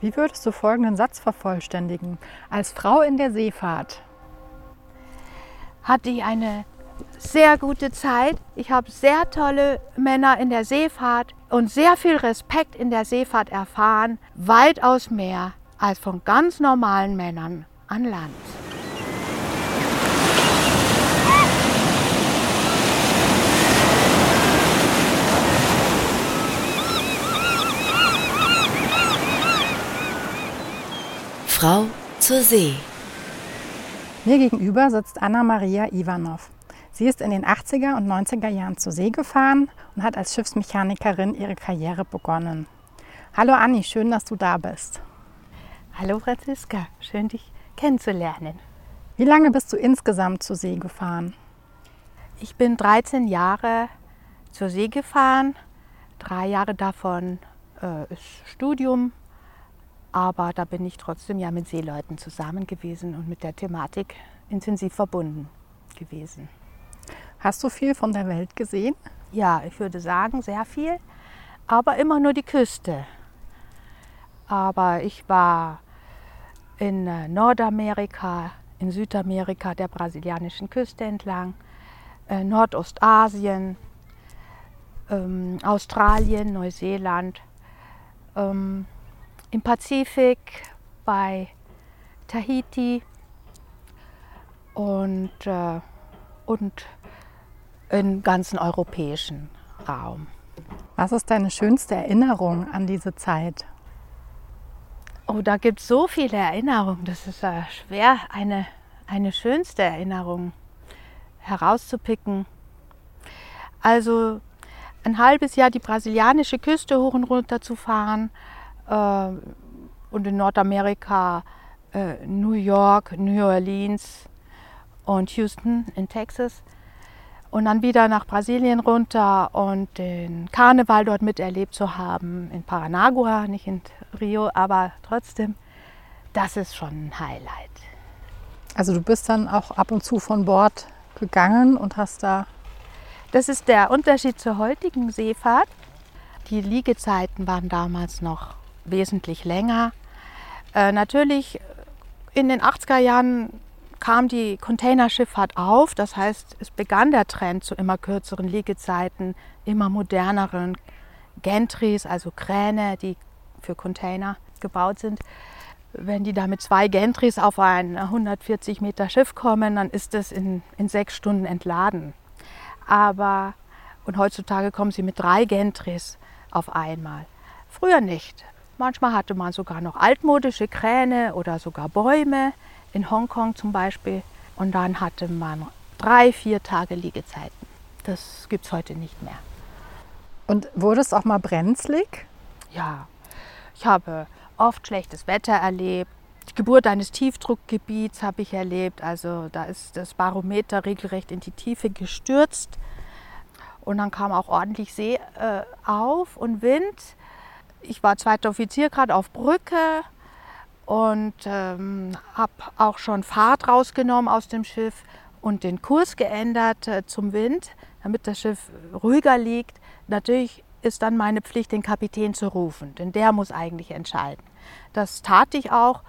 Wie würdest du folgenden Satz vervollständigen? Als Frau in der Seefahrt hatte ich eine sehr gute Zeit. Ich habe sehr tolle Männer in der Seefahrt und sehr viel Respekt in der Seefahrt erfahren, weitaus mehr als von ganz normalen Männern an Land. Frau zur See. Mir gegenüber sitzt Anna-Maria Ivanov. Sie ist in den 80er und 90er Jahren zur See gefahren und hat als Schiffsmechanikerin ihre Karriere begonnen. Hallo Anni, schön, dass du da bist. Hallo Franziska, schön dich kennenzulernen. Wie lange bist du insgesamt zur See gefahren? Ich bin 13 Jahre zur See gefahren, drei Jahre davon äh, ist Studium, aber da bin ich trotzdem ja mit Seeleuten zusammen gewesen und mit der Thematik intensiv verbunden gewesen. Hast du viel von der Welt gesehen? Ja, ich würde sagen, sehr viel, aber immer nur die Küste. Aber ich war in äh, Nordamerika, in Südamerika, der brasilianischen Küste entlang, äh, Nordostasien, ähm, Australien, Neuseeland, ähm, im Pazifik bei Tahiti und, äh, und im ganzen europäischen Raum. Was ist deine schönste Erinnerung an diese Zeit? Oh, da gibt es so viele Erinnerungen. Das ist äh, schwer, eine, eine schönste Erinnerung herauszupicken. Also ein halbes Jahr die brasilianische Küste hoch und runter zu fahren und in Nordamerika äh, New York, New Orleans und Houston in Texas und dann wieder nach Brasilien runter und den Karneval dort miterlebt zu haben, in Paranagua, nicht in Rio, aber trotzdem, das ist schon ein Highlight. Also du bist dann auch ab und zu von Bord gegangen und hast da... Das ist der Unterschied zur heutigen Seefahrt. Die Liegezeiten waren damals noch wesentlich länger. Äh, natürlich in den 80er Jahren kam die Containerschifffahrt auf. Das heißt, es begann der Trend zu immer kürzeren Liegezeiten, immer moderneren Gantries, also Kräne, die für Container gebaut sind. Wenn die da mit zwei Gantries auf ein 140 Meter Schiff kommen, dann ist es in, in sechs Stunden entladen. Aber und heutzutage kommen sie mit drei Gantries auf einmal. Früher nicht. Manchmal hatte man sogar noch altmodische Kräne oder sogar Bäume in Hongkong zum Beispiel. Und dann hatte man drei, vier Tage Liegezeiten. Das gibt es heute nicht mehr. Und wurde es auch mal brenzlig? Ja, ich habe oft schlechtes Wetter erlebt. Die Geburt eines Tiefdruckgebiets habe ich erlebt. Also da ist das Barometer regelrecht in die Tiefe gestürzt. Und dann kam auch ordentlich See äh, auf und Wind. Ich war zweiter Offizier gerade auf Brücke und ähm, habe auch schon Fahrt rausgenommen aus dem Schiff und den Kurs geändert äh, zum Wind, damit das Schiff ruhiger liegt. Natürlich ist dann meine Pflicht, den Kapitän zu rufen, denn der muss eigentlich entscheiden. Das tat ich auch,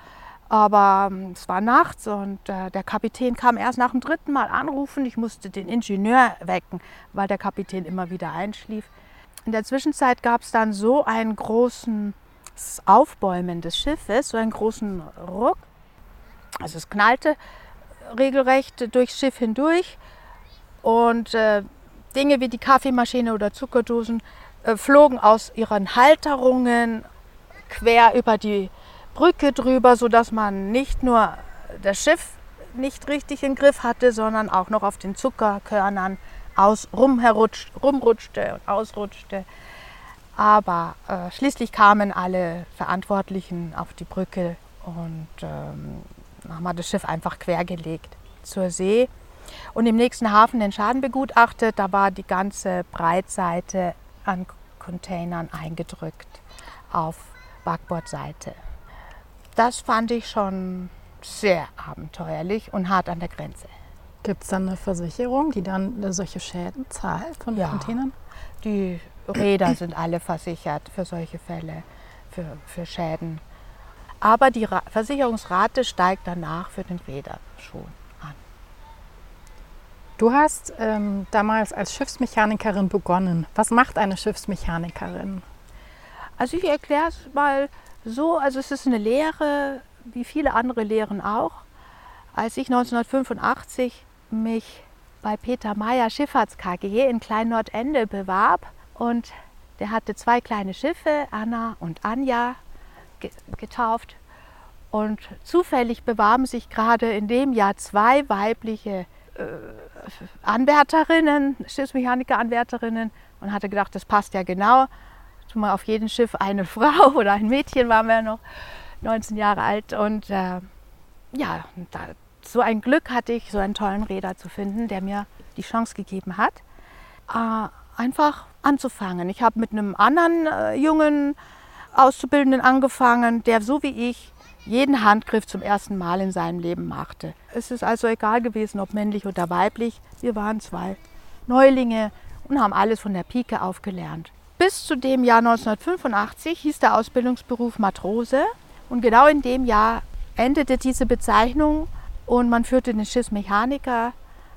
aber ähm, es war nachts und äh, der Kapitän kam erst nach dem dritten Mal anrufen. Ich musste den Ingenieur wecken, weil der Kapitän immer wieder einschlief. In der Zwischenzeit gab es dann so einen großen Aufbäumen des Schiffes, so einen großen Ruck. Also es knallte regelrecht durchs Schiff hindurch und äh, Dinge wie die Kaffeemaschine oder Zuckerdosen äh, flogen aus ihren Halterungen quer über die Brücke drüber, sodass man nicht nur das Schiff nicht richtig im Griff hatte, sondern auch noch auf den Zuckerkörnern aus rumrutschte und ausrutschte. Aber äh, schließlich kamen alle Verantwortlichen auf die Brücke und ähm, haben wir das Schiff einfach quergelegt zur See und im nächsten Hafen den Schaden begutachtet. Da war die ganze Breitseite an Containern eingedrückt auf Backbordseite. Das fand ich schon sehr abenteuerlich und hart an der Grenze. Gibt es dann eine Versicherung, die dann solche Schäden zahlt von den ja, Containern? Die Räder sind alle versichert für solche Fälle, für, für Schäden. Aber die Ra Versicherungsrate steigt danach für den Räder schon an. Du hast ähm, damals als Schiffsmechanikerin begonnen. Was macht eine Schiffsmechanikerin? Also ich erkläre es mal so, also es ist eine Lehre, wie viele andere Lehren auch. Als ich 1985 mich bei Peter Meyer Schifffahrts KG in Klein Nordende bewarb und der hatte zwei kleine Schiffe, Anna und Anja, getauft. Und zufällig bewarben sich gerade in dem Jahr zwei weibliche äh, Anwärterinnen, Schiffsmechaniker-Anwärterinnen und hatte gedacht, das passt ja genau. Wir auf jedem Schiff eine Frau oder ein Mädchen, waren wir noch 19 Jahre alt. Und äh, ja, da, so ein Glück hatte ich, so einen tollen Räder zu finden, der mir die Chance gegeben hat, äh, einfach anzufangen. Ich habe mit einem anderen äh, jungen Auszubildenden angefangen, der so wie ich jeden Handgriff zum ersten Mal in seinem Leben machte. Es ist also egal gewesen, ob männlich oder weiblich. Wir waren zwei Neulinge und haben alles von der Pike aufgelernt. Bis zu dem Jahr 1985 hieß der Ausbildungsberuf Matrose und genau in dem Jahr endete diese Bezeichnung und man führte den Schiffsmechaniker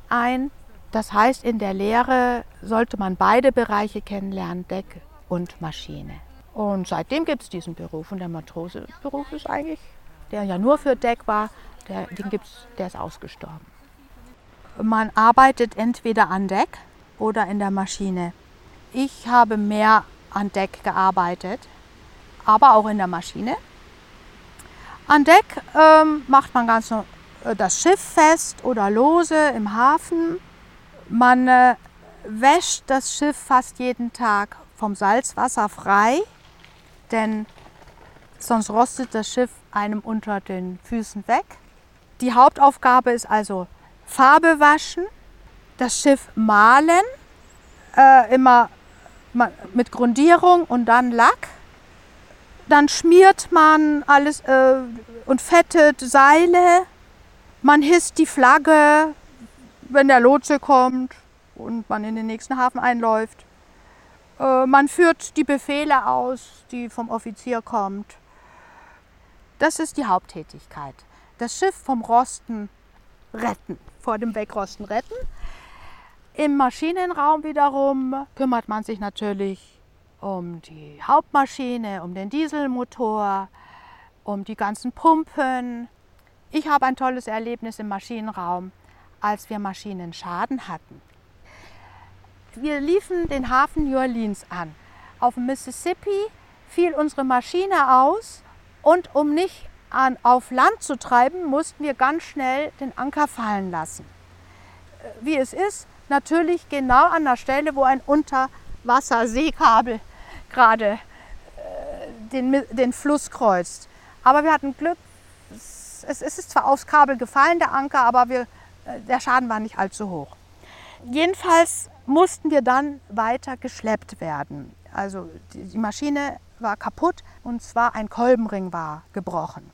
ein. Das heißt, in der Lehre sollte man beide Bereiche kennenlernen, Deck und Maschine. Und seitdem gibt es diesen Beruf. Und der Matroseberuf ist eigentlich, der ja nur für Deck war, der, den gibt's, der ist ausgestorben. Man arbeitet entweder an Deck oder in der Maschine. Ich habe mehr an Deck gearbeitet, aber auch in der Maschine. An Deck ähm, macht man ganz das Schiff fest oder lose im Hafen. Man äh, wäscht das Schiff fast jeden Tag vom Salzwasser frei denn sonst rostet das Schiff einem unter den Füßen weg. Die Hauptaufgabe ist also Farbe waschen, das Schiff malen, äh, immer mit Grundierung und dann Lack. Dann schmiert man alles äh, und fettet Seile. Man hisst die Flagge, wenn der Lotse kommt und man in den nächsten Hafen einläuft. Äh, man führt die Befehle aus, die vom Offizier kommt. Das ist die Haupttätigkeit. Das Schiff vom Rosten retten, vor dem Wegrosten retten. Im Maschinenraum wiederum kümmert man sich natürlich um die Hauptmaschine, um den Dieselmotor, um die ganzen Pumpen. Ich habe ein tolles Erlebnis im Maschinenraum, als wir Maschinenschaden hatten. Wir liefen den Hafen New Orleans an. Auf dem Mississippi fiel unsere Maschine aus und um nicht an, auf Land zu treiben, mussten wir ganz schnell den Anker fallen lassen. Äh, wie es ist, natürlich genau an der Stelle, wo ein Unterwasserseekabel gerade äh, den, den Fluss kreuzt. Aber wir hatten Glück, es, es ist zwar aufs Kabel gefallen, der Anker, aber wir, äh, der Schaden war nicht allzu hoch. Jedenfalls mussten wir dann weiter geschleppt werden. Also die Maschine war kaputt und zwar ein Kolbenring war gebrochen.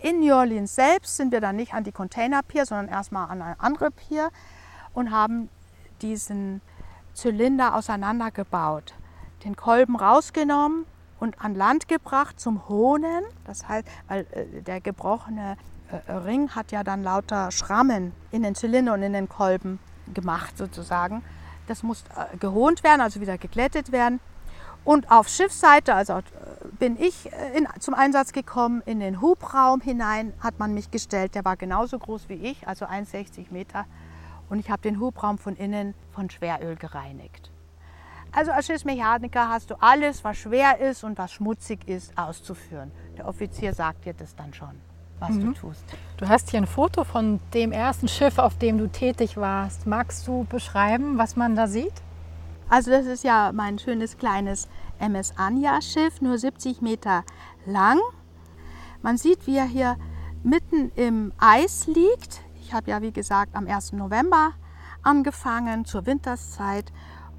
In New Orleans selbst sind wir dann nicht an die Container Pier, sondern erstmal an eine andere Pier und haben diesen Zylinder auseinandergebaut, den Kolben rausgenommen und an Land gebracht zum Hohnen. Das heißt, weil äh, der gebrochene äh, Ring hat ja dann lauter Schrammen in den Zylinder und in den Kolben gemacht sozusagen. Das muss äh, gehohnt werden, also wieder geglättet werden. Und auf Schiffsseite, also bin ich in, zum Einsatz gekommen, in den Hubraum hinein hat man mich gestellt. Der war genauso groß wie ich, also 1,60 Meter. Und ich habe den Hubraum von innen von Schweröl gereinigt. Also als Schiffsmechaniker hast du alles, was schwer ist und was schmutzig ist, auszuführen. Der Offizier sagt dir das dann schon was mhm. du tust. Du hast hier ein Foto von dem ersten Schiff, auf dem du tätig warst. Magst du beschreiben, was man da sieht? Also das ist ja mein schönes kleines MS Anja Schiff, nur 70 Meter lang. Man sieht, wie er hier mitten im Eis liegt. Ich habe ja, wie gesagt, am 1. November angefangen zur Winterszeit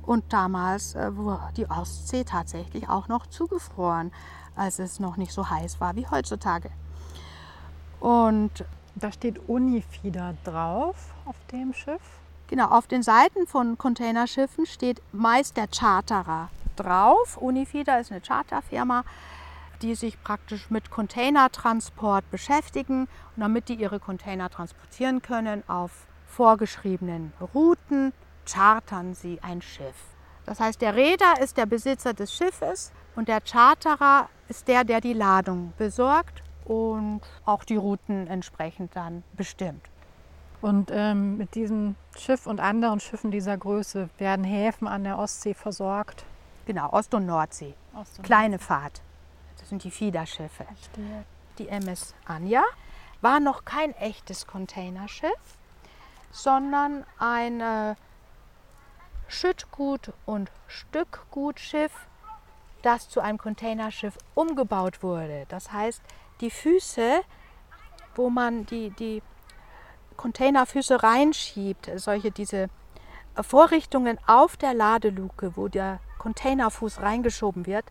und damals äh, war die Ostsee tatsächlich auch noch zugefroren, als es noch nicht so heiß war wie heutzutage. Und da steht Unifieder drauf auf dem Schiff. Genau, auf den Seiten von Containerschiffen steht meist der Charterer drauf. Unifieder ist eine Charterfirma. die sich praktisch mit Containertransport beschäftigen. Damit die ihre Container transportieren können auf vorgeschriebenen Routen, chartern sie ein Schiff. Das heißt, der Reeder ist der Besitzer des Schiffes und der Charterer ist der, der die Ladung besorgt und auch die Routen entsprechend dann bestimmt. Und ähm, mit diesem Schiff und anderen Schiffen dieser Größe werden Häfen an der Ostsee versorgt. Genau, Ost- und Nordsee. Ost- und Kleine Fahrt. Das sind die Fiederschiffe. Verstehe. Die MS Anja war noch kein echtes Containerschiff, sondern ein äh, Schüttgut- und Stückgutschiff, das zu einem Containerschiff umgebaut wurde. Das heißt, die Füße, wo man die, die Containerfüße reinschiebt, solche diese Vorrichtungen auf der Ladeluke, wo der Containerfuß reingeschoben wird,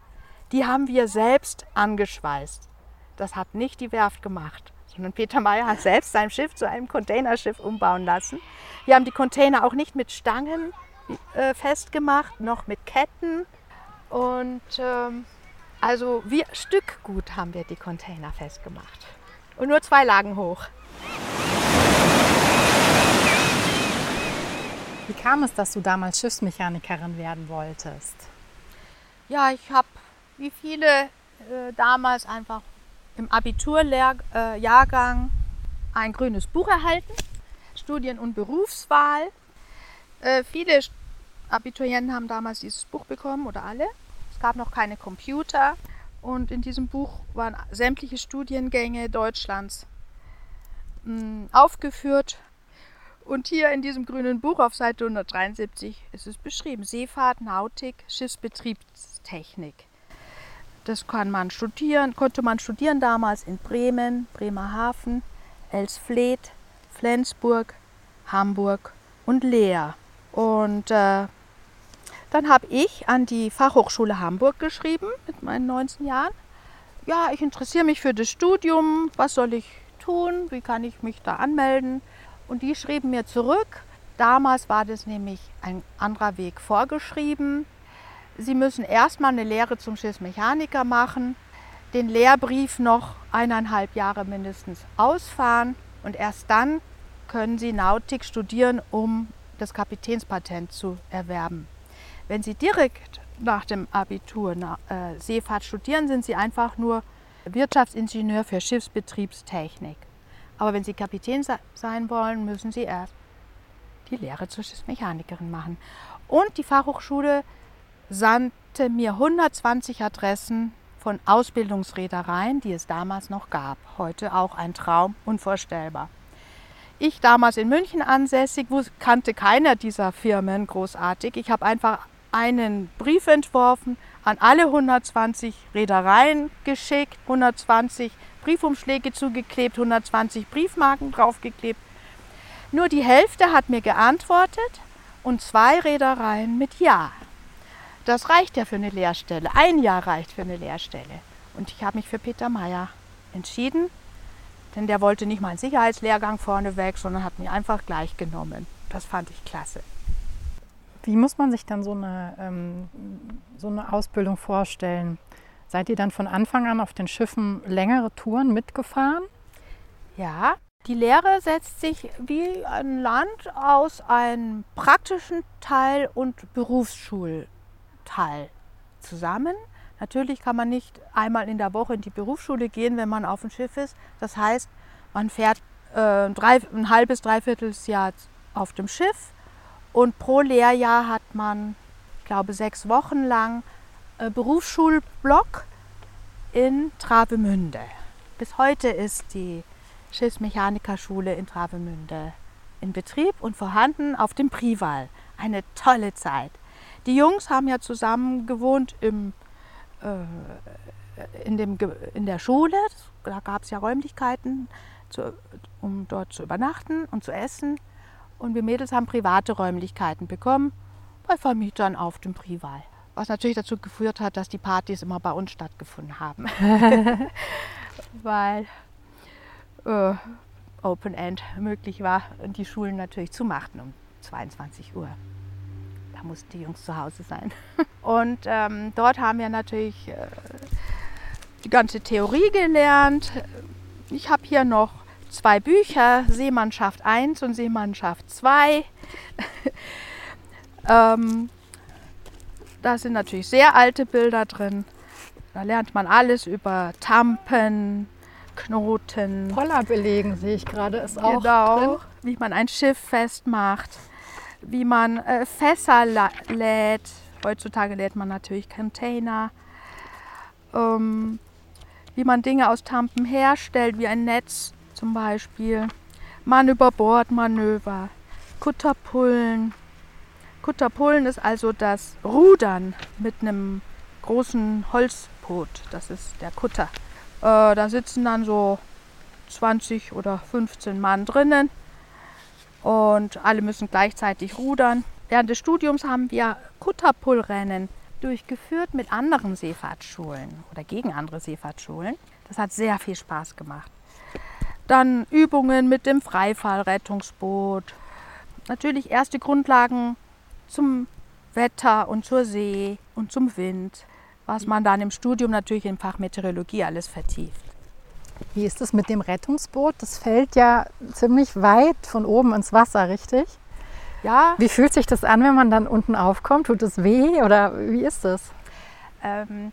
die haben wir selbst angeschweißt. Das hat nicht die Werft gemacht, sondern Peter Meyer hat selbst sein Schiff zu einem Containerschiff umbauen lassen. Wir haben die Container auch nicht mit Stangen äh, festgemacht, noch mit Ketten. Und ähm, also wir Stückgut haben wir die Container festgemacht. Und nur zwei Lagen hoch. Wie kam es, dass du damals Schiffsmechanikerin werden wolltest? Ja, ich habe wie viele äh, damals einfach im Abiturjahrgang ein grünes Buch erhalten, Studien- und Berufswahl. Äh, viele Abiturienten haben damals dieses Buch bekommen oder alle. Es gab noch keine Computer und in diesem Buch waren sämtliche Studiengänge Deutschlands mh, aufgeführt. Und hier in diesem grünen Buch auf Seite 173 ist es beschrieben: Seefahrt, Nautik, Schiffsbetriebstechnik. Das kann man studieren, konnte man studieren damals in Bremen, Bremerhaven, Elsfleth, Flensburg, Hamburg und Leer. Und äh, dann habe ich an die Fachhochschule Hamburg geschrieben mit meinen 19 Jahren. Ja, ich interessiere mich für das Studium. Was soll ich tun? Wie kann ich mich da anmelden? Und die schrieben mir zurück. Damals war das nämlich ein anderer Weg vorgeschrieben. Sie müssen erstmal eine Lehre zum Schiffsmechaniker machen, den Lehrbrief noch eineinhalb Jahre mindestens ausfahren und erst dann können Sie Nautik studieren, um das Kapitänspatent zu erwerben. Wenn Sie direkt nach dem Abitur äh, Seefahrt studieren, sind Sie einfach nur Wirtschaftsingenieur für Schiffsbetriebstechnik. Aber wenn Sie Kapitän sein wollen, müssen Sie erst die Lehre zur Schiffsmechanikerin machen. Und die Fachhochschule sandte mir 120 Adressen von Ausbildungsreedereien, die es damals noch gab. Heute auch ein Traum, unvorstellbar. Ich damals in München ansässig, kannte keiner dieser Firmen großartig. Ich habe einfach einen Brief entworfen, an alle 120 Reedereien geschickt, 120 Briefumschläge zugeklebt, 120 Briefmarken draufgeklebt. Nur die Hälfte hat mir geantwortet und zwei Reedereien mit Ja. Das reicht ja für eine Lehrstelle. Ein Jahr reicht für eine Lehrstelle. Und ich habe mich für Peter Meyer entschieden, denn der wollte nicht mal einen Sicherheitslehrgang vorneweg, sondern hat mich einfach gleich genommen. Das fand ich klasse. Wie muss man sich dann so eine, ähm, so eine Ausbildung vorstellen? Seid ihr dann von Anfang an auf den Schiffen längere Touren mitgefahren? Ja, die Lehre setzt sich wie ein Land aus einem praktischen Teil und Berufsschulteil zusammen. Natürlich kann man nicht einmal in der Woche in die Berufsschule gehen, wenn man auf dem Schiff ist. Das heißt, man fährt äh, drei, ein halbes, dreiviertel Jahr auf dem Schiff und pro Lehrjahr hat man, ich glaube, sechs Wochen lang äh, Berufsschulblock in Travemünde. Bis heute ist die Schiffsmechanikerschule in Travemünde in Betrieb und vorhanden auf dem Prival. Eine tolle Zeit. Die Jungs haben ja zusammen gewohnt im, äh, in, dem, in der Schule. Da gab es ja Räumlichkeiten, zu, um dort zu übernachten und zu essen. Und wir Mädels haben private Räumlichkeiten bekommen bei Vermietern auf dem Prival. Was natürlich dazu geführt hat, dass die Partys immer bei uns stattgefunden haben. Weil äh, Open End möglich war und die Schulen natürlich zumachten um 22 Uhr. Da mussten die Jungs zu Hause sein. Und ähm, dort haben wir natürlich äh, die ganze Theorie gelernt. Ich habe hier noch zwei Bücher, Seemannschaft 1 und Seemannschaft 2. ähm, da sind natürlich sehr alte Bilder drin. Da lernt man alles über Tampen, Knoten. Poller belegen sehe ich gerade, ist auch genau, drin. wie man ein Schiff festmacht, wie man äh, Fässer lädt. Heutzutage lädt man natürlich Container. Ähm, wie man Dinge aus Tampen herstellt, wie ein Netz zum Beispiel. Mann über Bord Manöver, Kutterpullen. Kutterpullen ist also das Rudern mit einem großen Holzboot. Das ist der Kutter. Äh, da sitzen dann so 20 oder 15 Mann drinnen und alle müssen gleichzeitig rudern. Während des Studiums haben wir Kutterpullrennen durchgeführt mit anderen Seefahrtsschulen oder gegen andere Seefahrtsschulen. Das hat sehr viel Spaß gemacht. Dann Übungen mit dem Freifallrettungsboot. Natürlich erste Grundlagen zum Wetter und zur See und zum Wind, was man dann im Studium natürlich im Fach Meteorologie alles vertieft. Wie ist es mit dem Rettungsboot? Das fällt ja ziemlich weit von oben ins Wasser, richtig? Ja, Wie fühlt sich das an, wenn man dann unten aufkommt? Tut es weh oder wie ist das? ähm,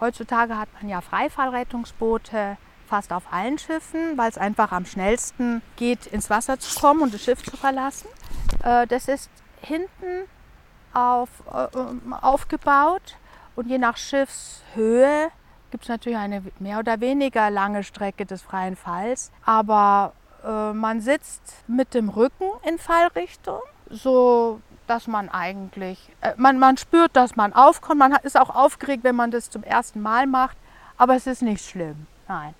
heutzutage hat man ja Freifallrettungsboote fast auf allen Schiffen, weil es einfach am schnellsten geht, ins Wasser zu kommen und das Schiff zu verlassen. Äh, das ist hinten auf, äh, ähm, aufgebaut und je nach Schiffshöhe gibt es natürlich eine mehr oder weniger lange Strecke des freien Falls. Aber äh, man sitzt mit dem Rücken in Fallrichtung, so dass man eigentlich, man, man spürt, dass man aufkommt. Man ist auch aufgeregt, wenn man das zum ersten Mal macht, aber es ist nicht schlimm. Nein.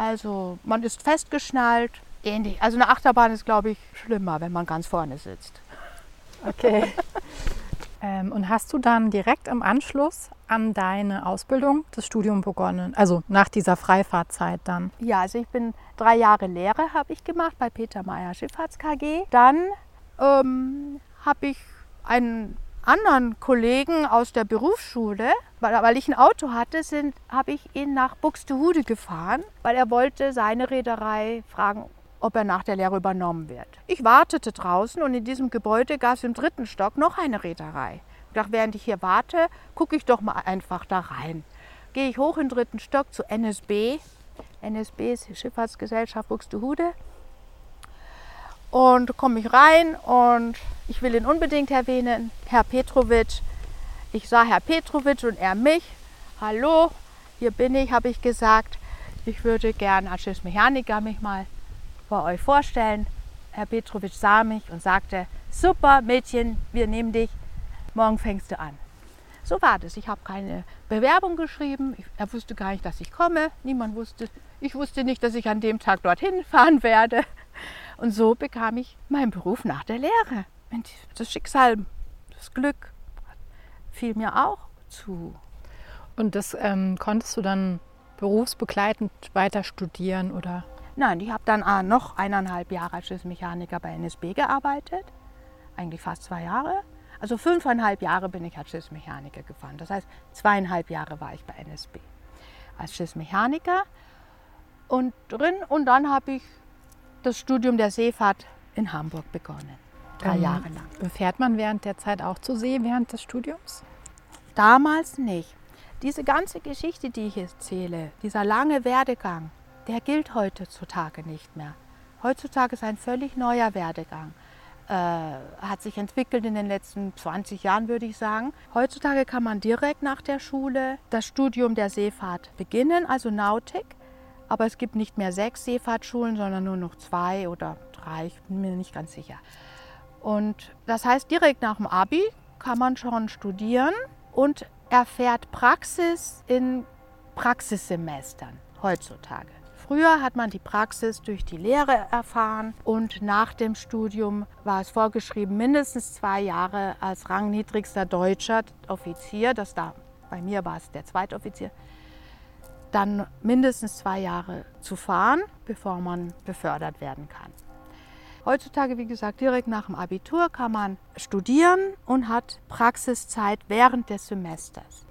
Also man ist festgeschnallt, ähnlich. Also eine Achterbahn ist, glaube ich, schlimmer, wenn man ganz vorne sitzt. Okay. ähm, und hast du dann direkt im Anschluss an deine Ausbildung das Studium begonnen? Also nach dieser Freifahrtzeit dann? Ja, also ich bin drei Jahre Lehre habe ich gemacht bei Peter Meyer Schifffahrts KG. Dann ähm, habe ich einen anderen Kollegen aus der Berufsschule, weil, weil ich ein Auto hatte, habe ich ihn nach Buxtehude gefahren, weil er wollte seine Reederei fragen, ob er nach der Lehre übernommen wird. Ich wartete draußen und in diesem Gebäude gab es im dritten Stock noch eine Reederei. Ich dachte, während ich hier warte, gucke ich doch mal einfach da rein. Gehe ich hoch in den dritten Stock zu NSB. NSB ist Schifffahrtsgesellschaft Buxtehude. Und komme ich rein und ich will ihn unbedingt erwähnen, Herr Petrovic. Ich sah Herr Petrovic und er mich. Hallo, hier bin ich, habe ich gesagt. Ich würde gern als Schiffsmechaniker mich mal bei euch vorstellen. Herr Petrovic sah mich und sagte, super Mädchen, wir nehmen dich, morgen fängst du an. So war das. Ich habe keine Bewerbung geschrieben. Er wusste gar nicht, dass ich komme. Niemand wusste. Ich wusste nicht, dass ich an dem Tag dorthin fahren werde. Und so bekam ich meinen Beruf nach der Lehre. Und das Schicksal, das Glück fiel mir auch zu. Und das ähm, konntest du dann berufsbegleitend weiter studieren oder? Nein, ich habe dann äh, noch eineinhalb Jahre als Schiffsmechaniker bei NSB gearbeitet. Eigentlich fast zwei Jahre. Also fünfeinhalb Jahre bin ich als Schiffsmechaniker gefahren. Das heißt, zweieinhalb Jahre war ich bei NSB als Schiffsmechaniker und drin. Und dann habe ich das Studium der Seefahrt in Hamburg begonnen. Drei Ähm, Jahre lang. Fährt man während der Zeit auch zur See während des Studiums? Damals nicht. Diese ganze Geschichte, die ich erzähle, dieser lange Werdegang, der gilt heutzutage nicht mehr. Heutzutage ist ein völlig neuer Werdegang. Äh, hat sich entwickelt in den letzten 20 Jahren, würde ich sagen. Heutzutage kann man direkt nach der Schule das Studium der Seefahrt beginnen, also Nautik. Aber es gibt nicht mehr sechs Seefahrtsschulen, sondern nur noch zwei oder drei, ich bin mir nicht ganz sicher. Und das heißt, direkt nach dem Abi kann man schon studieren und erfährt Praxis in Praxissemestern heutzutage. Früher hat man die Praxis durch die Lehre erfahren und nach dem Studium war es vorgeschrieben, mindestens zwei Jahre als rangniedrigster deutscher Offizier, das da bei mir war es der Zweitoffizier, dann mindestens zwei Jahre zu fahren, bevor man befördert werden kann. Heutzutage, wie gesagt, direkt nach dem Abitur kann man studieren und hat Praxiszeit während des Semesters.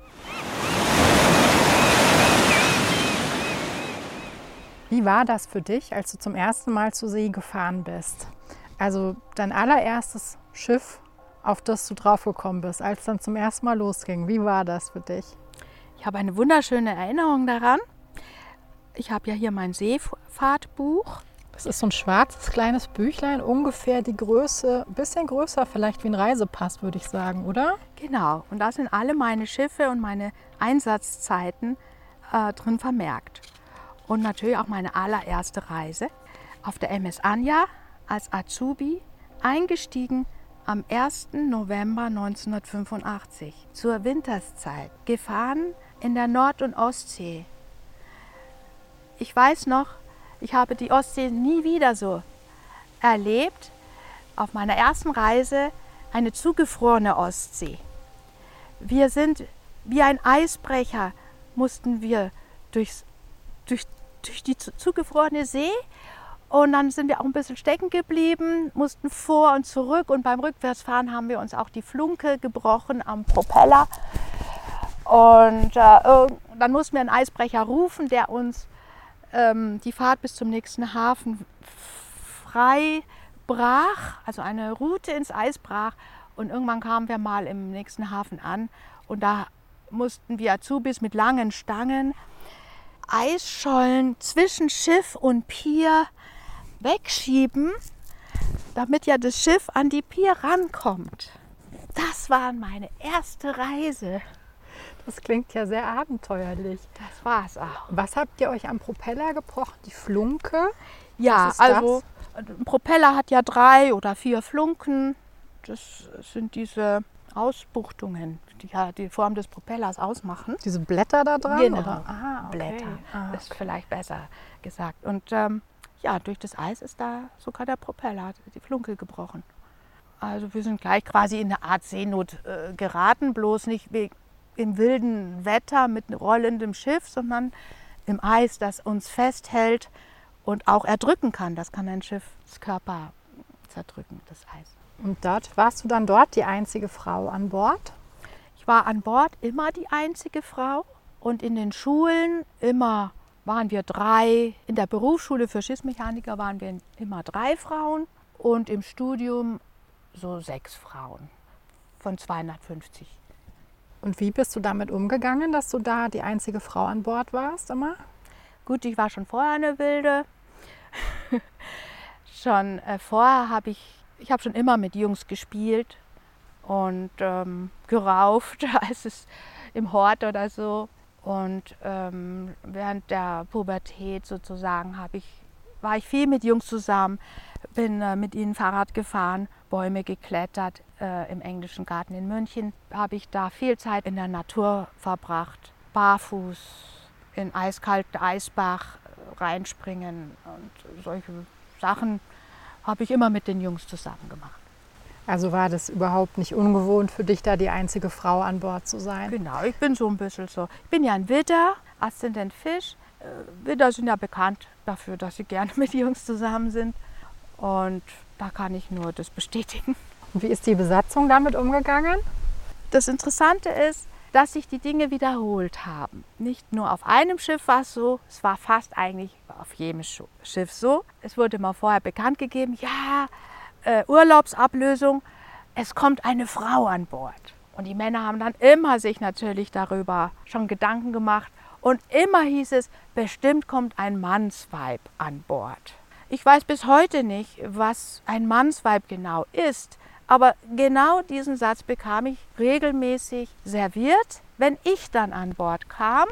Wie war das für dich, als du zum ersten Mal zur See gefahren bist? Also dein allererstes Schiff, auf das du draufgekommen bist, als dann zum ersten Mal losging. Wie war das für dich? Ich habe eine wunderschöne Erinnerung daran. Ich habe ja hier mein Seefahrtbuch. Das ist so ein schwarzes kleines Büchlein, ungefähr die Größe, ein bisschen größer vielleicht wie ein Reisepass, würde ich sagen, oder? Genau, und da sind alle meine Schiffe und meine Einsatzzeiten äh, drin vermerkt. Und natürlich auch meine allererste Reise auf der MS Anja als Azubi, eingestiegen am 1. November 1985 zur Winterszeit, gefahren in der Nord- und Ostsee. Ich weiß noch, ich habe die Ostsee nie wieder so erlebt. Auf meiner ersten Reise eine zugefrorene Ostsee. Wir sind wie ein Eisbrecher, mussten wir durchs, durch, durch die zugefrorene See und dann sind wir auch ein bisschen stecken geblieben, mussten vor und zurück und beim Rückwärtsfahren haben wir uns auch die Flunke gebrochen am Propeller. Und äh, dann mussten wir einen Eisbrecher rufen, der uns ähm, die Fahrt bis zum nächsten Hafen frei brach, also eine Route ins Eis brach. Und irgendwann kamen wir mal im nächsten Hafen an und da mussten wir Azubis mit langen Stangen Eisschollen zwischen Schiff und Pier wegschieben, damit ja das Schiff an die Pier rankommt. Das war meine erste Reise. Das klingt ja sehr abenteuerlich. Das war es auch. Was habt ihr euch am Propeller gebrochen? Die Flunke? Ja, also ein Propeller hat ja drei oder vier Flunken. Das sind diese Ausbuchtungen, die ja die Form des Propellers ausmachen. Diese Blätter da dran? Genau, ah, okay. Blätter ah, okay. ist vielleicht besser gesagt. Und ähm, ja, durch das Eis ist da sogar der Propeller, die Flunke gebrochen. Also wir sind gleich quasi in eine Art Seenot äh, geraten, bloß nicht wegen im wilden Wetter mit rollendem Schiff, sondern im Eis, das uns festhält und auch erdrücken kann. Das kann ein Schiffskörper zerdrücken, das Eis. Und dort warst du dann dort die einzige Frau an Bord? Ich war an Bord immer die einzige Frau und in den Schulen immer waren wir drei. In der Berufsschule für Schiffsmechaniker waren wir immer drei Frauen und im Studium so sechs Frauen von 250. Und wie bist du damit umgegangen, dass du da die einzige Frau an Bord warst immer? Gut, ich war schon vorher eine Wilde. schon äh, vorher habe ich, ich habe schon immer mit Jungs gespielt und ähm, gerauft, als es im Hort oder so. Und ähm, während der Pubertät sozusagen ich, war ich viel mit Jungs zusammen, bin äh, mit ihnen Fahrrad gefahren, Bäume geklettert, äh, im englischen Garten in München habe ich da viel Zeit in der Natur verbracht, barfuß in eiskalten Eisbach äh, reinspringen und solche Sachen habe ich immer mit den Jungs zusammen gemacht. Also war das überhaupt nicht ungewohnt für dich, da die einzige Frau an Bord zu sein? Genau, ich bin so ein bisschen so. Ich bin ja ein Widder, Aszendent Fisch. Äh, Widder sind ja bekannt dafür, dass sie gerne mit Jungs zusammen sind. Und da kann ich nur das bestätigen. Und wie ist die Besatzung damit umgegangen? Das Interessante ist, dass sich die Dinge wiederholt haben. Nicht nur auf einem Schiff war es so, es war fast eigentlich auf jedem Schiff so. Es wurde mal vorher bekannt gegeben, ja, äh, Urlaubsablösung, es kommt eine Frau an Bord. Und die Männer haben dann immer sich natürlich darüber schon Gedanken gemacht. Und immer hieß es, bestimmt kommt ein Mannsweib an Bord. Ich weiß bis heute nicht, was ein Mannsweib genau ist. Aber genau diesen Satz bekam ich regelmäßig serviert, wenn ich dann an Bord kam.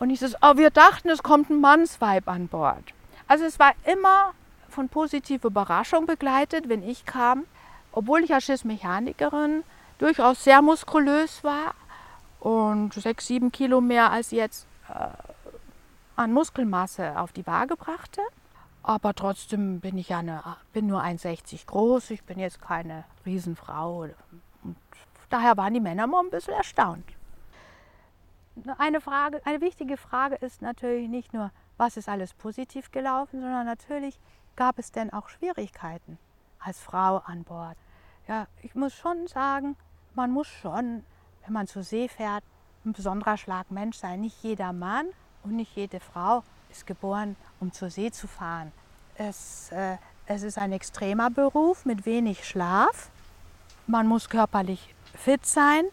Und ich so, oh, wir dachten, es kommt ein Mannsweib an Bord. Also es war immer von positiver Überraschung begleitet, wenn ich kam, obwohl ich als Schiffsmechanikerin durchaus sehr muskulös war und sechs, sieben Kilo mehr als jetzt äh, an Muskelmasse auf die Waage brachte. Aber trotzdem bin ich ja eine, bin nur 1,60 groß. Ich bin jetzt keine Riesenfrau. Und daher waren die Männer mal ein bisschen erstaunt. Eine, Frage, eine wichtige Frage ist natürlich nicht nur, was ist alles positiv gelaufen, sondern natürlich gab es denn auch Schwierigkeiten als Frau an Bord. Ja, ich muss schon sagen, man muss schon, wenn man zur See fährt, ein besonderer Schlag Mensch sein. Nicht jeder Mann und nicht jede Frau ist geboren, um zur See zu fahren. Es, äh, es ist ein extremer Beruf mit wenig Schlaf. Man muss körperlich fit sein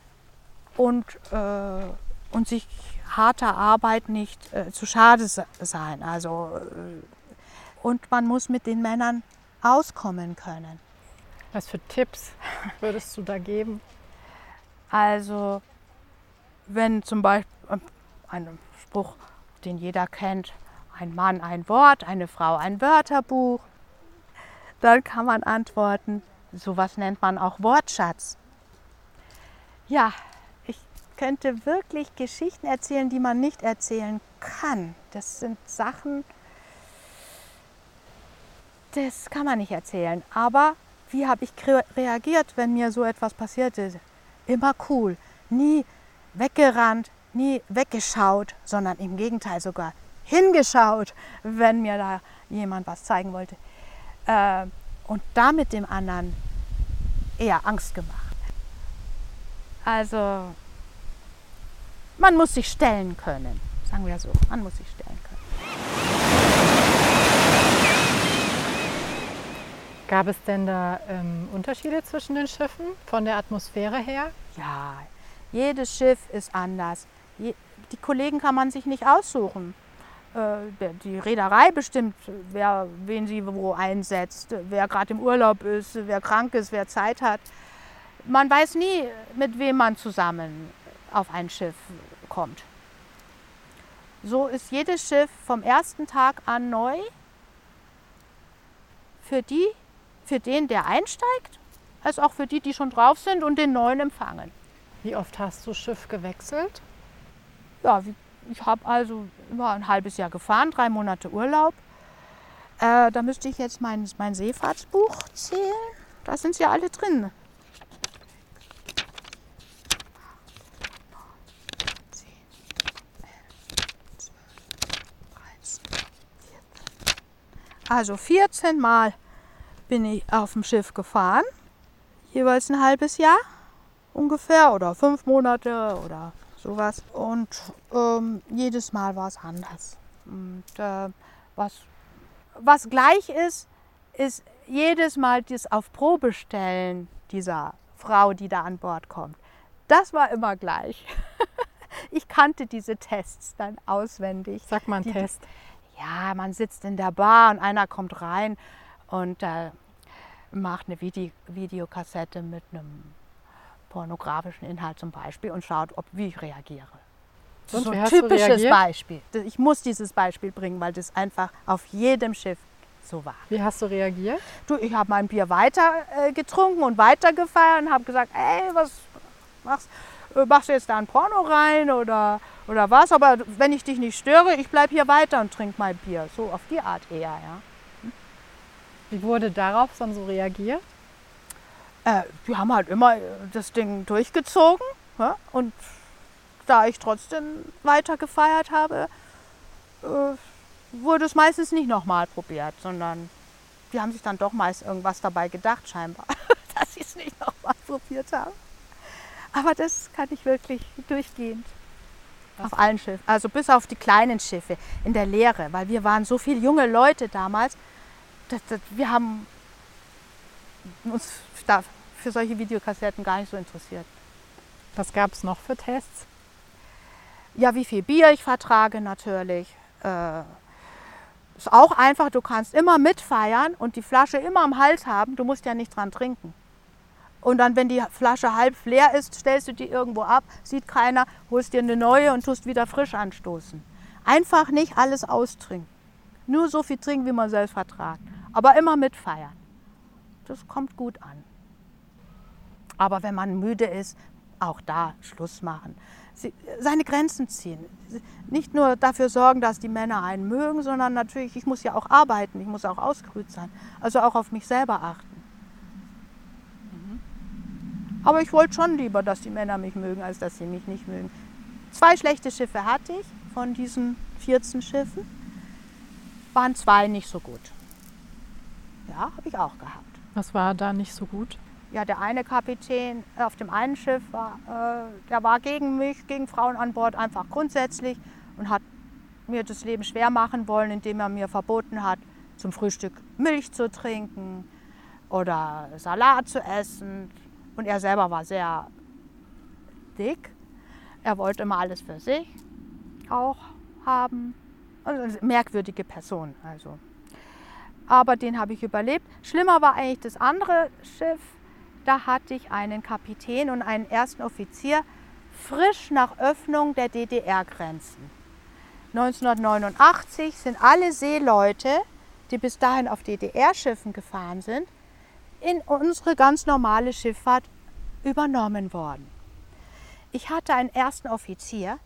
und, äh, und sich harter Arbeit nicht äh, zu schade sein. Also, äh, und man muss mit den Männern auskommen können. Was für Tipps würdest du da geben? Also, wenn zum Beispiel äh, ein Spruch, den jeder kennt, ein Mann ein Wort, eine Frau ein Wörterbuch, dann kann man antworten, sowas nennt man auch Wortschatz. Ja, ich könnte wirklich Geschichten erzählen, die man nicht erzählen kann. Das sind Sachen, das kann man nicht erzählen. Aber wie habe ich reagiert, wenn mir so etwas passierte? Immer cool, nie weggerannt, nie weggeschaut, sondern im Gegenteil sogar hingeschaut, wenn mir da jemand was zeigen wollte. Äh, und damit dem anderen eher Angst gemacht. Also man muss sich stellen können, sagen wir so, man muss sich stellen können. Gab es denn da ähm, Unterschiede zwischen den Schiffen von der Atmosphäre her? Ja, jedes Schiff ist anders. Je, die Kollegen kann man sich nicht aussuchen. Äh, die Reederei bestimmt, wer, wen sie wo einsetzt, wer gerade im Urlaub ist, wer krank ist, wer Zeit hat. Man weiß nie, mit wem man zusammen auf ein Schiff kommt. So ist jedes Schiff vom ersten Tag an neu für die, für den, der einsteigt, als auch für die, die schon drauf sind und den neuen empfangen. Wie oft hast du Schiff gewechselt? Ja, ich habe also immer ein halbes Jahr gefahren, drei Monate Urlaub. Äh, da müsste ich jetzt mein, mein Seefahrtsbuch zählen. Da sind sie alle drin. Also 14 Mal bin ich auf dem Schiff gefahren, jeweils ein halbes Jahr ungefähr oder fünf Monate oder sowas. Und ähm, jedes Mal war es anders. Und äh, was, was gleich ist, ist jedes Mal das auf Probe stellen dieser Frau, die da an Bord kommt. Das war immer gleich. ich kannte diese Tests dann auswendig. Sag mal einen die, Test. Ja, man sitzt in der Bar und einer kommt rein und äh, macht eine Vide Videokassette mit einem pornografischen Inhalt zum Beispiel und schaut, ob, wie ich reagiere. Und so wie ein typisches? Beispiel. Ich muss dieses Beispiel bringen, weil das einfach auf jedem Schiff so war. Wie hast du reagiert? Du, ich habe mein Bier weiter äh, getrunken und weiter gefeiert und habe gesagt, ey, was machst, äh, machst du jetzt da ein Porno rein oder, oder was? Aber wenn ich dich nicht störe, ich bleibe hier weiter und trinke mein Bier. So auf die Art eher, ja. Wie wurde darauf dann so reagiert? Äh, die haben halt immer äh, das Ding durchgezogen ja? und da ich trotzdem weiter gefeiert habe, äh, wurde es meistens nicht nochmal probiert, sondern die haben sich dann doch meist irgendwas dabei gedacht, scheinbar, dass sie es nicht nochmal probiert haben. Aber das kann ich wirklich durchgehend. Was? Auf allen Schiffen, also bis auf die kleinen Schiffe in der Lehre, weil wir waren so viele junge Leute damals, dass, dass wir haben uns da für solche Videokassetten gar nicht so interessiert. Was gab es noch für Tests? Ja, wie viel Bier ich vertrage natürlich. Äh, ist auch einfach, du kannst immer mitfeiern und die Flasche immer am Hals haben. Du musst ja nicht dran trinken. Und dann, wenn die Flasche halb leer ist, stellst du die irgendwo ab, sieht keiner, holst dir eine neue und tust wieder frisch anstoßen. Einfach nicht alles austrinken. Nur so viel trinken, wie man selbst vertragt. Aber immer mitfeiern. Das kommt gut an. Aber wenn man müde ist, auch da Schluss machen. Sie, seine Grenzen ziehen. Nicht nur dafür sorgen, dass die Männer einen mögen, sondern natürlich, ich muss ja auch arbeiten, ich muss auch ausgeruht sein. Also auch auf mich selber achten. Aber ich wollte schon lieber, dass die Männer mich mögen, als dass sie mich nicht mögen. Zwei schlechte Schiffe hatte ich von diesen 14 Schiffen. Waren zwei nicht so gut. Ja, habe ich auch gehabt. Was war da nicht so gut? Ja, der eine Kapitän auf dem einen Schiff war, äh, der war gegen mich, gegen Frauen an Bord einfach grundsätzlich und hat mir das Leben schwer machen wollen, indem er mir verboten hat, zum Frühstück Milch zu trinken oder Salat zu essen. Und er selber war sehr dick. Er wollte immer alles für sich auch haben. Also eine merkwürdige Person. Also. Aber den habe ich überlebt. Schlimmer war eigentlich das andere Schiff. Da hatte ich einen Kapitän und einen ersten Offizier frisch nach Öffnung der DDR-Grenzen. 1989 sind alle Seeleute, die bis dahin auf DDR-Schiffen gefahren sind, in unsere ganz normale Schifffahrt übernommen worden. Ich hatte einen ersten Offizier,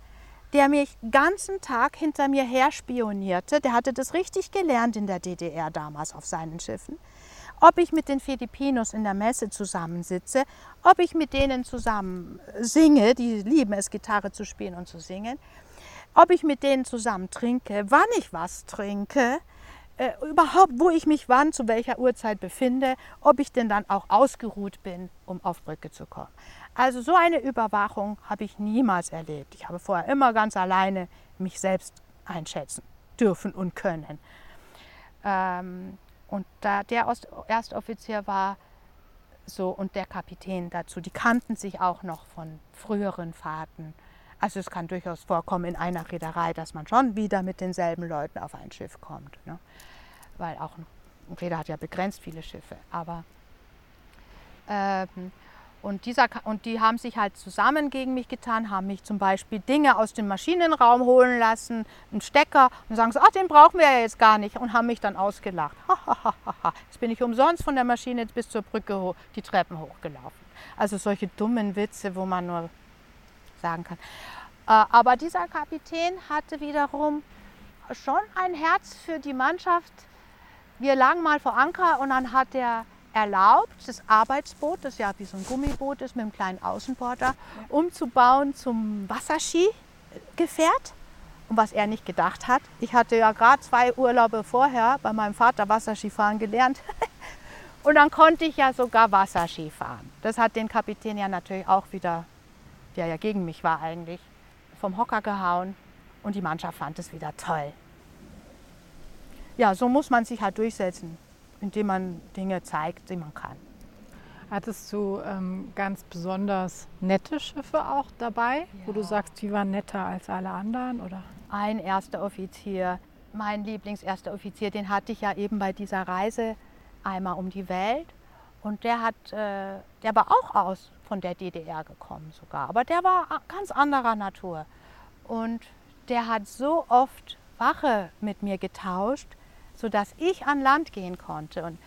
der mich ganzen Tag hinter mir her spionierte. Der hatte das richtig gelernt in der DDR damals auf seinen Schiffen. Ob ich mit den Filipinos in der Messe zusammensitze, ob ich mit denen zusammen singe, die lieben es, Gitarre zu spielen und zu singen, ob ich mit denen zusammen trinke, wann ich was trinke, äh, überhaupt, wo ich mich wann, zu welcher Uhrzeit befinde, ob ich denn dann auch ausgeruht bin, um auf Brücke zu kommen. Also so eine Überwachung habe ich niemals erlebt. Ich habe vorher immer ganz alleine mich selbst einschätzen dürfen und können. Ähm, und da der Erstoffizier war so und der Kapitän dazu, die kannten sich auch noch von früheren Fahrten. Also es kann durchaus vorkommen in einer Reederei, dass man schon wieder mit denselben Leuten auf ein Schiff kommt. Ne? Weil auch ein Reeder hat ja begrenzt viele Schiffe. Aber ähm, und, dieser, und die haben sich halt zusammen gegen mich getan, haben mich zum Beispiel Dinge aus dem Maschinenraum holen lassen, einen Stecker und sagen so, ach, den brauchen wir ja jetzt gar nicht und haben mich dann ausgelacht. jetzt bin ich umsonst von der Maschine bis zur Brücke die Treppen hochgelaufen. Also solche dummen Witze, wo man nur sagen kann. Äh, aber dieser Kapitän hatte wiederum schon ein Herz für die Mannschaft. Wir lagen mal vor Anker und dann hat er erlaubt, das Arbeitsboot, das ja wie so ein Gummiboot ist mit einem kleinen Außenborder, umzubauen zum Wasserskigefährt. Und was er nicht gedacht hat, ich hatte ja gerade zwei Urlaube vorher bei meinem Vater Wasserskifahren gelernt. Und dann konnte ich ja sogar Wasserski fahren. Das hat den Kapitän ja natürlich auch wieder, der ja gegen mich war eigentlich, vom Hocker gehauen. Und die Mannschaft fand es wieder toll. Ja, so muss man sich halt durchsetzen indem man Dinge zeigt, die man kann. Hattest du ähm, ganz besonders nette Schiffe auch dabei, ja. wo du sagst, die waren netter als alle anderen? Oder? Ein erster Offizier, mein Lieblingserster Offizier, den hatte ich ja eben bei dieser Reise einmal um die Welt. Und der, hat, äh, der war auch aus von der DDR gekommen sogar, aber der war ganz anderer Natur. Und der hat so oft Wache mit mir getauscht, sodass ich an Land gehen konnte. Und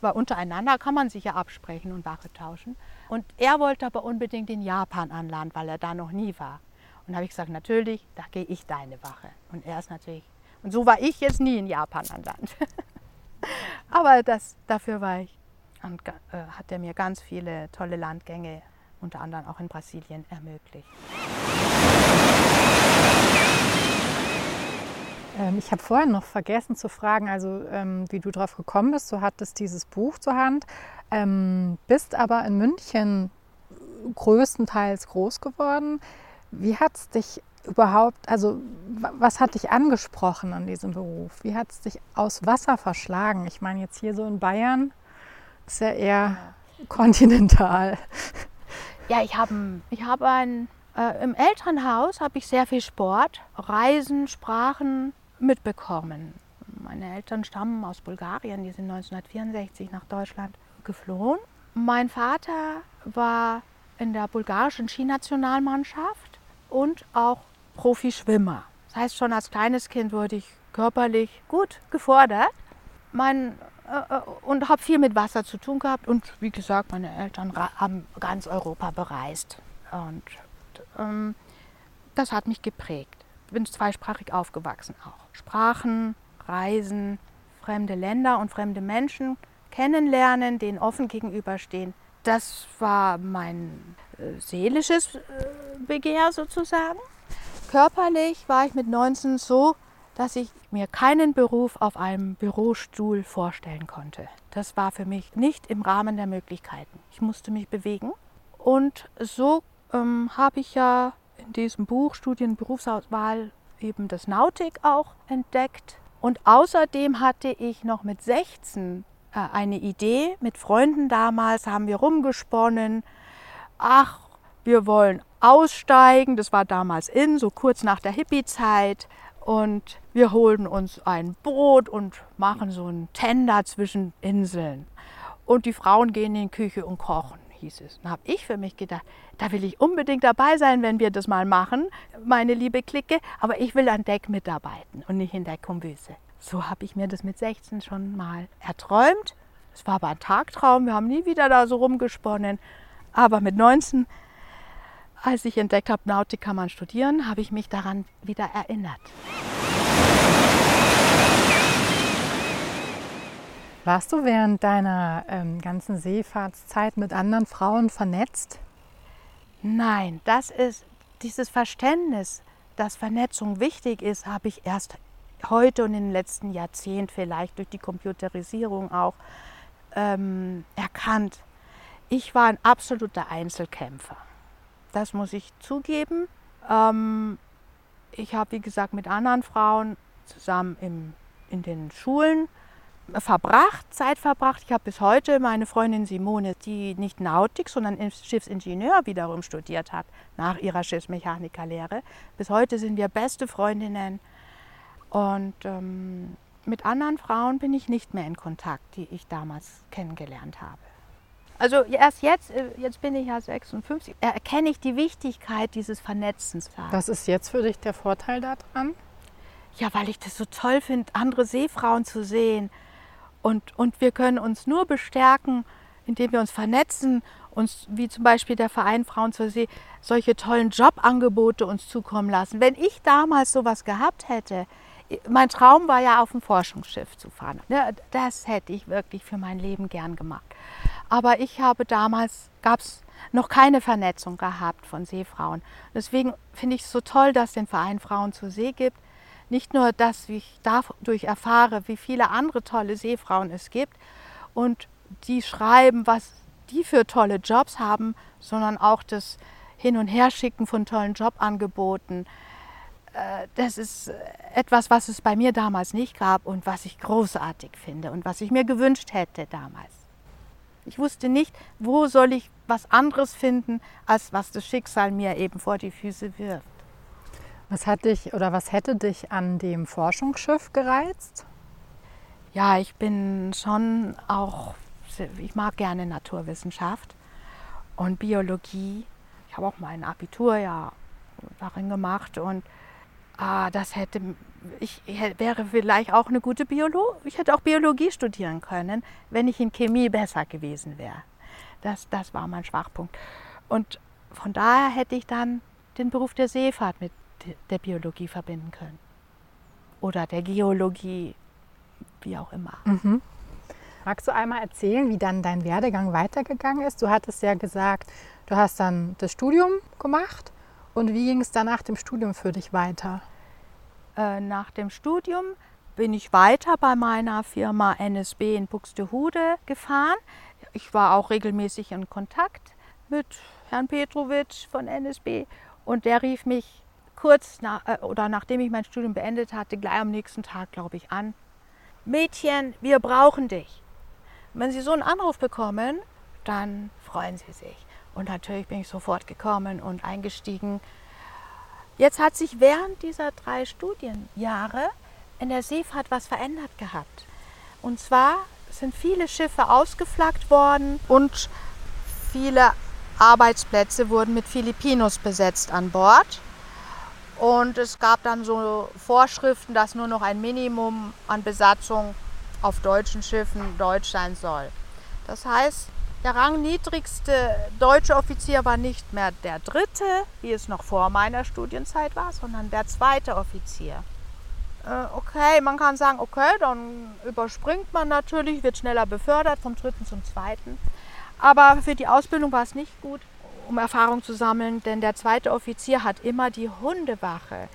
weil untereinander kann man sich ja absprechen und Wache tauschen. Und er wollte aber unbedingt in Japan an Land, weil er da noch nie war. Und habe ich gesagt, natürlich, da gehe ich deine Wache. Und er ist natürlich, und so war ich jetzt nie in Japan an Land. aber das, dafür war ich, und, äh, hat er mir ganz viele tolle Landgänge, unter anderem auch in Brasilien, ermöglicht. Ähm, ich habe vorhin noch vergessen zu fragen, also ähm, wie du drauf gekommen bist. Du hattest dieses Buch zur Hand, ähm, bist aber in München größtenteils groß geworden. Wie hat es dich überhaupt, also was hat dich angesprochen an diesem Beruf? Wie hat es dich aus Wasser verschlagen? Ich meine, jetzt hier so in Bayern ist ja eher kontinental. Ja, ich habe ich hab ein, äh, im Elternhaus habe ich sehr viel Sport, Reisen, Sprachen, mitbekommen. Meine Eltern stammen aus Bulgarien, die sind 1964 nach Deutschland geflohen. Mein Vater war in der bulgarischen Skinationalmannschaft und auch Profischwimmer. Das heißt, schon als kleines Kind wurde ich körperlich gut gefordert. Mein, äh, äh und habe viel mit Wasser zu tun gehabt. Und wie gesagt, meine Eltern haben ganz Europa bereist. Und ähm, das hat mich geprägt bin zweisprachig aufgewachsen auch. Sprachen, Reisen, fremde Länder und fremde Menschen kennenlernen, denen offen gegenüberstehen. Das war mein äh, seelisches äh, Begehr sozusagen. Körperlich war ich mit 19 so, dass ich mir keinen Beruf auf einem Bürostuhl vorstellen konnte. Das war für mich nicht im Rahmen der Möglichkeiten. Ich musste mich bewegen. Und so ähm, habe ich ja in diesem Buch Studien Berufsauswahl eben das Nautik auch entdeckt. Und außerdem hatte ich noch mit 16 äh, eine Idee. Mit Freunden damals haben wir rumgesponnen. Ach, wir wollen aussteigen. Das war damals in, so kurz nach der Hippie-Zeit. Und wir holen uns ein Boot und machen so einen Tender zwischen Inseln. Und die Frauen gehen in die Küche und kochen hieß es. Dann habe ich für mich gedacht, da will ich unbedingt dabei sein, wenn wir das mal machen, meine liebe Clique, aber ich will an Deck mitarbeiten und nicht in der Kombüse. So habe ich mir das mit 16 schon mal erträumt. Es war aber ein Tagtraum, wir haben nie wieder da so rumgesponnen. Aber mit 19, als ich entdeckt habe, Nautik kann man studieren, habe ich mich daran wieder erinnert. Warst du während deiner ähm, ganzen Seefahrtszeit mit anderen Frauen vernetzt? Nein, das ist dieses Verständnis, dass Vernetzung wichtig ist, habe ich erst heute und in den letzten Jahrzehnten vielleicht durch die Computerisierung auch ähm, erkannt. Ich war ein absoluter Einzelkämpfer. Das muss ich zugeben. Ähm, ich habe, wie gesagt, mit anderen Frauen zusammen im, in den Schulen verbracht, Zeit verbracht. Ich habe bis heute meine Freundin Simone, die nicht Nautik, sondern Schiffsingenieur wiederum studiert hat, nach ihrer Schiffsmechanikerlehre. Bis heute sind wir beste Freundinnen. Und ähm, mit anderen Frauen bin ich nicht mehr in Kontakt, die ich damals kennengelernt habe. Also erst jetzt, äh, jetzt bin ich ja 56, erkenne ich die Wichtigkeit dieses Vernetzens. Was ist jetzt für dich der Vorteil daran? Ja, weil ich das so toll finde, andere Seefrauen zu sehen, und, und wir können uns nur bestärken, indem wir uns vernetzen, uns, wie zum Beispiel der Verein Frauen zur See, solche tollen Jobangebote uns zukommen lassen. Wenn ich damals sowas gehabt hätte, mein Traum war ja auf ein Forschungsschiff zu fahren. Ne, das hätte ich wirklich für mein Leben gern gemacht. Aber ich habe damals, gab es noch keine Vernetzung gehabt von Seefrauen. Deswegen finde ich es so toll, dass es den Verein Frauen zur See gibt, nicht nur, dass ich dadurch erfahre, wie viele andere tolle Seefrauen es gibt und die schreiben, was die für tolle Jobs haben, sondern auch das Hin- und Herschicken von tollen Jobangeboten. Äh, das ist etwas, was es bei mir damals nicht gab und was ich großartig finde und was ich mir gewünscht hätte damals. Ich wusste nicht, wo soll ich was anderes finden, als was das Schicksal mir eben vor die Füße wirft. Was hat dich oder was hätte dich an dem Forschungsschiff gereizt? Ja, ich bin schon auch, ich mag gerne Naturwissenschaft und Biologie. Ich habe auch mein Abitur ja darin gemacht und ah, das hätte, ich wäre vielleicht auch eine gute Biologie, ich hätte auch Biologie studieren können, wenn ich in Chemie besser gewesen wäre. Das, das war mein Schwachpunkt. Und von daher hätte ich dann den Beruf der Seefahrt mit der Biologie verbinden können. Oder der Geologie, wie auch immer. Mhm. Magst du einmal erzählen, wie dann dein Werdegang weitergegangen ist? Du hattest ja gesagt, du hast dann das Studium gemacht. Und wie ging es dann nach dem Studium für dich weiter? Äh, nach dem Studium bin ich weiter bei meiner Firma NSB in Buxtehude gefahren. Ich war auch regelmäßig in Kontakt mit Herrn Petrovic von NSB und der rief mich kurz nach, äh, oder nachdem ich mein Studium beendet hatte, gleich am nächsten Tag, glaube ich, an. Mädchen, wir brauchen dich. wenn Sie so einen Anruf bekommen, dann freuen Sie sich. Und natürlich bin ich sofort gekommen und eingestiegen. Jetzt hat sich während dieser drei Studienjahre in der Seefahrt was verändert gehabt. Und zwar sind viele Schiffe ausgeflaggt worden und viele Arbeitsplätze wurden mit Filipinos besetzt an Bord. Und es gab dann so Vorschriften, dass nur noch ein Minimum an Besatzung auf deutschen Schiffen deutsch sein soll. Das heißt, der rangniedrigste deutsche Offizier war nicht mehr der dritte, wie es noch vor meiner Studienzeit war, sondern der zweite Offizier. Äh, okay, man kann sagen, okay, dann überspringt man natürlich, wird schneller befördert vom dritten zum zweiten. Aber für die Ausbildung war es nicht gut um Erfahrung zu sammeln, denn der zweite Offizier hat immer die Hundewache.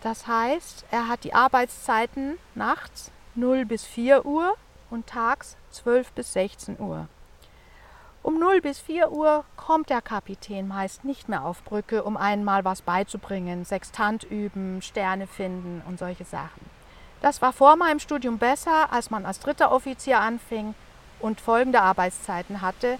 Das heißt, er hat die Arbeitszeiten nachts 0 bis 4 Uhr und tags 12 bis 16 Uhr. Um 0 bis 4 Uhr kommt der Kapitän meist nicht mehr auf Brücke, um einmal was beizubringen, Sextant üben, Sterne finden und solche Sachen. Das war vor meinem Studium besser, als man als dritter Offizier anfing und folgende Arbeitszeiten hatte,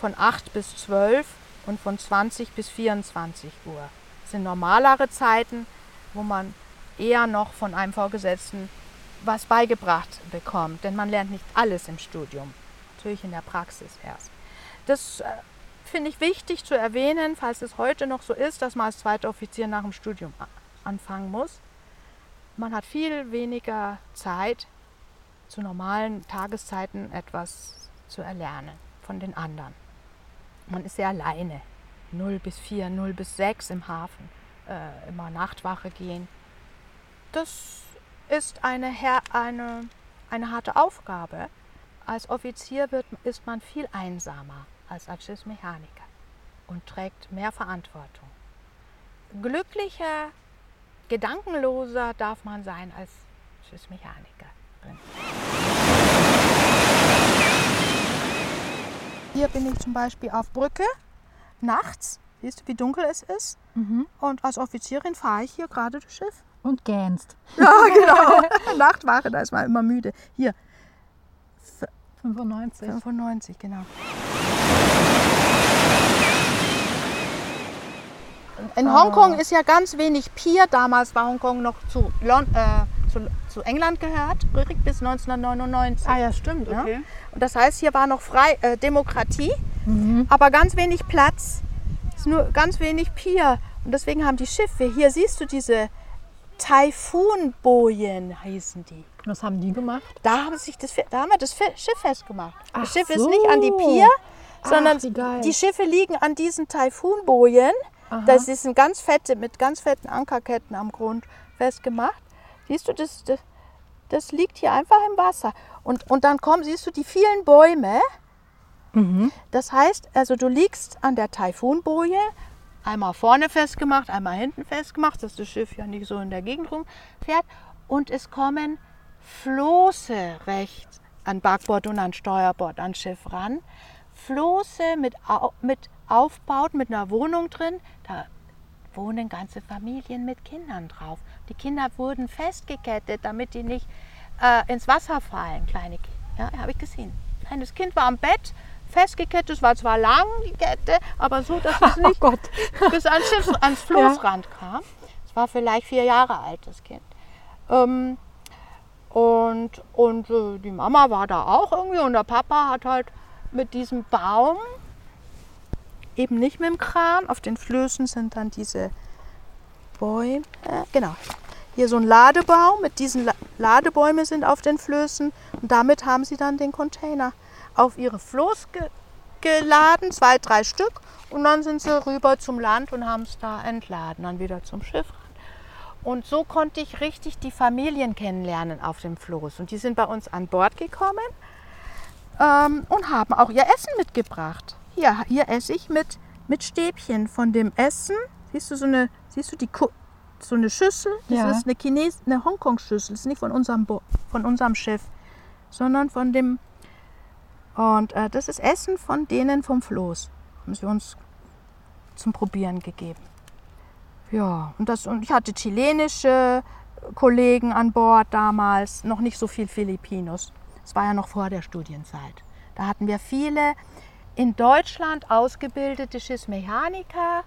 von 8 bis 12 und von 20 bis 24 Uhr. Das sind normalere Zeiten, wo man eher noch von einem Vorgesetzten was beigebracht bekommt, denn man lernt nicht alles im Studium, natürlich in der Praxis erst. Das äh, finde ich wichtig zu erwähnen, falls es heute noch so ist, dass man als zweiter Offizier nach dem Studium anfangen muss. Man hat viel weniger Zeit, zu normalen Tageszeiten etwas zu erlernen von den anderen. Man ist sehr alleine. 0 bis 4, 0 bis 6 im Hafen, äh, immer Nachtwache gehen. Das ist eine, eine, eine harte Aufgabe. Als Offizier wird, ist man viel einsamer als als Schiffsmechaniker und trägt mehr Verantwortung. Glücklicher, gedankenloser darf man sein als Schiffsmechanikerin. Hier bin ich zum Beispiel auf Brücke, nachts. Siehst du, wie dunkel es ist? Mhm. Und als Offizierin fahre ich hier gerade das Schiff. Und gähnst. Ja, genau. Nachtwache, da ist man immer müde. Hier. 95. 95, genau. In. Hongkong ist ja ganz wenig Pier. Damals war Hongkong noch zu, Lon äh, zu, zu, England gehört, bis 1999. Ah ja, stimmt, okay. Ja? Und das heißt, hier war noch frei äh, Demokratie, mhm. aber ganz wenig Platz. Ist nur ganz wenig Pier. Und deswegen haben die Schiffe, hier siehst du diese Taifunbojen heißen die. Was haben die gemacht? Da haben, sich das, da haben wir das Schiff festgemacht. Ach das Schiff so. ist nicht an die Pier, sondern Ach, die Schiffe liegen an diesen Taifunbojen. Das ist ein ganz fette, mit ganz fetten Ankerketten am Grund festgemacht. Siehst du, das, das, das liegt hier einfach im Wasser. Und, und dann kommen, siehst du die vielen Bäume. Mhm. Das heißt, also du liegst an der Taifunboje, einmal vorne festgemacht, einmal hinten festgemacht, dass das Schiff ja nicht so in der Gegend rumfährt. Und es kommen Floße rechts an Backbord und an Steuerbord ans Schiff ran. Floße mit, mit aufbaut, mit einer Wohnung drin. Da wohnen ganze Familien mit Kindern drauf. Die Kinder wurden festgekettet, damit die nicht äh, ins Wasser fallen. Kleine Kinder, ja, habe ich gesehen. Ein kleines Kind war am Bett, festgekettet. Es war zwar lang, die Kette, aber so, dass es oh nicht oh bis ans, ans Floßrand ja. kam. Es war vielleicht vier Jahre alt, das Kind. Ähm, und und äh, die Mama war da auch irgendwie und der Papa hat halt mit diesem Baum, eben nicht mit dem Kran, auf den Flößen sind dann diese Bäume, äh, genau, hier so ein Ladebaum, mit diesen Ladebäume sind auf den Flößen und damit haben sie dann den Container auf ihre Floß ge geladen, zwei, drei Stück und dann sind sie rüber zum Land und haben es da entladen, dann wieder zum Schiff und so konnte ich richtig die Familien kennenlernen auf dem Floß. Und die sind bei uns an Bord gekommen ähm, und haben auch ihr Essen mitgebracht. Hier, hier esse ich mit, mit Stäbchen von dem Essen. Siehst du so eine, siehst du die so eine Schüssel? Das ja. ist eine Chines eine Hongkong-Schüssel. Das ist nicht von unserem, Bo von unserem Schiff, sondern von dem. Und äh, das ist Essen von denen vom Floß. Haben sie uns zum Probieren gegeben. Ja, und, das, und ich hatte chilenische Kollegen an Bord damals, noch nicht so viel Filipinos. Das war ja noch vor der Studienzeit. Da hatten wir viele in Deutschland ausgebildete Schiffsmechaniker,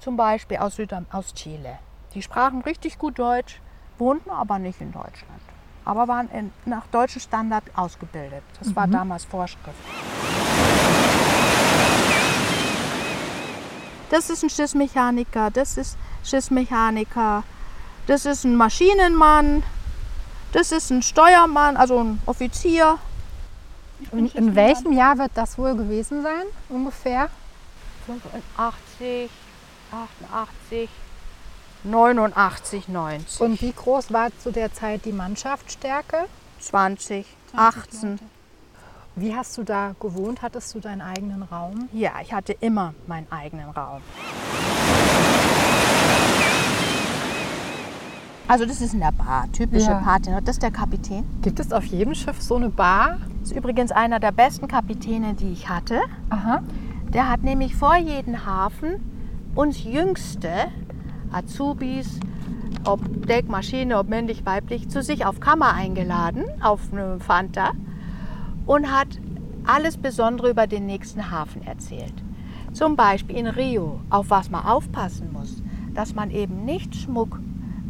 zum Beispiel aus, Südam aus Chile. Die sprachen richtig gut Deutsch, wohnten aber nicht in Deutschland, aber waren in, nach deutschem Standard ausgebildet. Das mhm. war damals Vorschrift. Das ist ein Schiffsmechaniker, das ist Schiffsmechaniker, das ist ein Maschinenmann, das ist ein Steuermann, also ein Offizier. In, in welchem Jahr wird das wohl gewesen sein, ungefähr? 85, 88, 89, 90. Und wie groß war zu der Zeit die Mannschaftsstärke? 20, 18. Leute. Wie hast du da gewohnt? Hattest du deinen eigenen Raum? Ja, ich hatte immer meinen eigenen Raum. Also das ist in der Bar, typische Ja. Party. Das ist der Kapitän. Gibt es auf jedem Schiff so eine Bar? Das ist übrigens einer der besten Kapitäne, die ich hatte. Aha. Der hat nämlich vor jedem Hafen uns jüngste Azubis, ob Deck, Maschine, ob männlich, weiblich, zu sich auf Kammer eingeladen, auf eine Fanta und hat alles Besondere über den nächsten Hafen erzählt. Zum Beispiel in Rio, auf was man aufpassen muss, dass man eben nicht Schmuck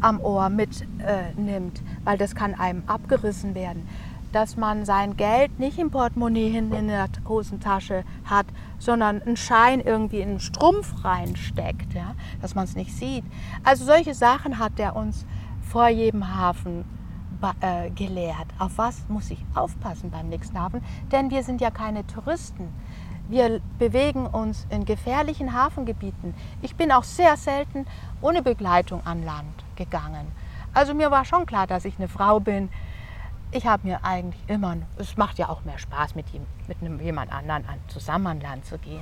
am Ohr mitnimmt, äh, weil das kann einem abgerissen werden. Dass man sein Geld nicht im Portemonnaie hinten in der Hosentasche hat, sondern einen Schein irgendwie in einen Strumpf reinsteckt, ja? dass man es nicht sieht. Also solche Sachen hat er uns vor jedem Hafen äh, gelehrt. Auf was muss ich aufpassen beim nächsten Hafen? Denn wir sind ja keine Touristen. Wir bewegen uns in gefährlichen Hafengebieten. Ich bin auch sehr selten ohne Begleitung an Land gegangen. Also mir war schon klar, dass ich eine Frau bin. Ich habe mir eigentlich immer, es macht ja auch mehr Spaß, mit, ihm, mit einem, jemand anderen an, zusammen an Land zu gehen.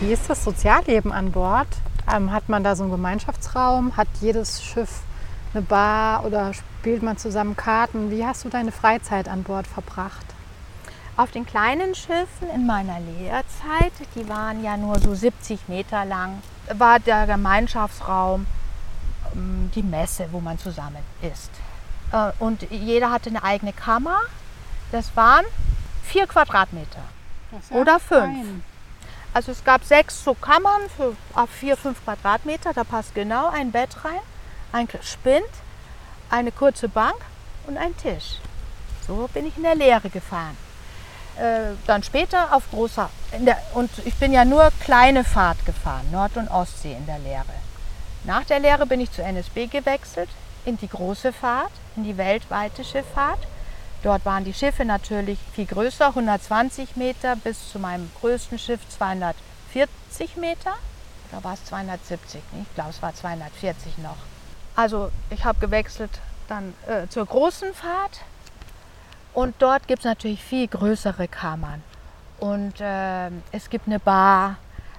Wie ist das Sozialleben an Bord? Ähm, hat man da so einen Gemeinschaftsraum? Hat jedes Schiff eine Bar oder spielt man zusammen Karten? Wie hast du deine Freizeit an Bord verbracht? Auf den kleinen Schiffen in meiner Lehrzeit, die waren ja nur so 70 Meter lang, war der Gemeinschaftsraum die Messe, wo man zusammen ist. Äh, Und jeder hatte eine eigene Kammer. Das waren vier Quadratmeter. Oder fünf. Also es gab sechs so Kammern für auf vier, fünf Quadratmeter. Da passt genau ein Bett rein, ein Spind, eine kurze Bank und ein Tisch. So bin ich in der Lehre gefahren. Äh, dann später auf großer der, und ich bin ja nur kleine Fahrt gefahren, Nord- und Ostsee in der Lehre. Nach der Lehre bin ich zu NSB gewechselt in die große Fahrt, in die weltweite Schifffahrt. Dort waren die Schiffe natürlich viel größer, 120 Meter bis zu meinem größten Schiff 240 Meter. Da war es 270, nicht? ich glaube es war 240 noch. Also ich habe gewechselt dann äh, zur großen Fahrt und dort gibt es natürlich viel größere Kammern. Und ähm, es gibt eine Bar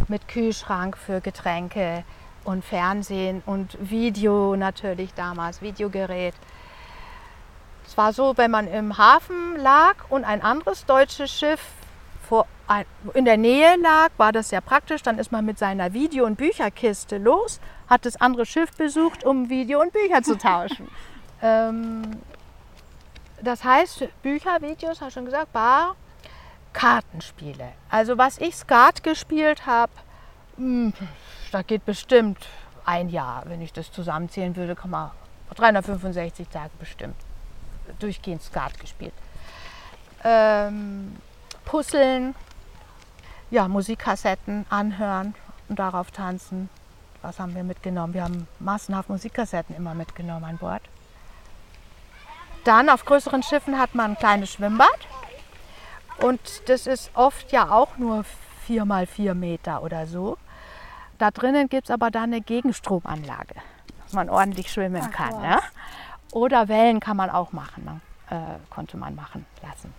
mit Kühlschrank für Getränke und Fernsehen und Video natürlich damals, Videogerät. Es war so, wenn man im Hafen lag und ein anderes deutsches Schiff vor, in der Nähe lag, war das sehr praktisch. Dann ist man mit seiner Video- und Bücherkiste los, hat das andere Schiff besucht, um Video und Bücher zu tauschen. ähm, das heißt, Bücher, Videos, habe ich schon gesagt, Bar, Kartenspiele. Also was ich Skat gespielt habe, da geht bestimmt ein Jahr, wenn ich das zusammenzählen würde, kann man 365 Tage bestimmt durchgehend Skat gespielt. Ähm, Puzzeln, ja, Musikkassetten anhören und darauf tanzen. Was haben wir mitgenommen? Wir haben massenhaft Musikkassetten immer mitgenommen an Bord. Dann auf größeren Schiffen hat man ein kleines Schwimmbad. Und das ist oft ja auch nur vier mal vier Meter oder so. Da drinnen gibt es aber dann eine Gegenstromanlage, dass man ordentlich schwimmen Ach, kann. Ja? Oder Wellen kann man auch machen, man, äh, konnte man machen lassen.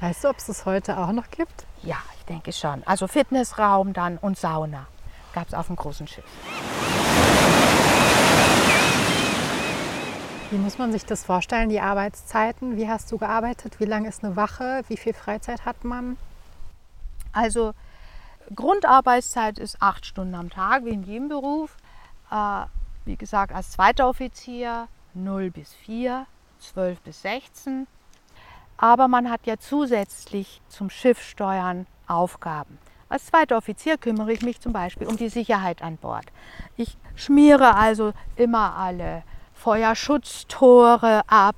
Weißt du, ob es das heute auch noch gibt? Ja, ich denke schon. Also Fitnessraum dann und Sauna gab es auf dem großen Schiff. Wie muss man sich das vorstellen, die Arbeitszeiten? Wie hast du gearbeitet? Wie lange ist eine Wache? Wie viel Freizeit hat man? Also Grundarbeitszeit ist acht Stunden am Tag, wie in jedem Beruf. Äh, wie gesagt, als zweiter Offizier 0 bis 4, 12 bis 16. Aber man hat ja zusätzlich zum Schiffsteuern Aufgaben. Als zweiter Offizier kümmere ich mich zum Beispiel um die Sicherheit an Bord. Ich schmiere also immer alle Feuerschutztore ab,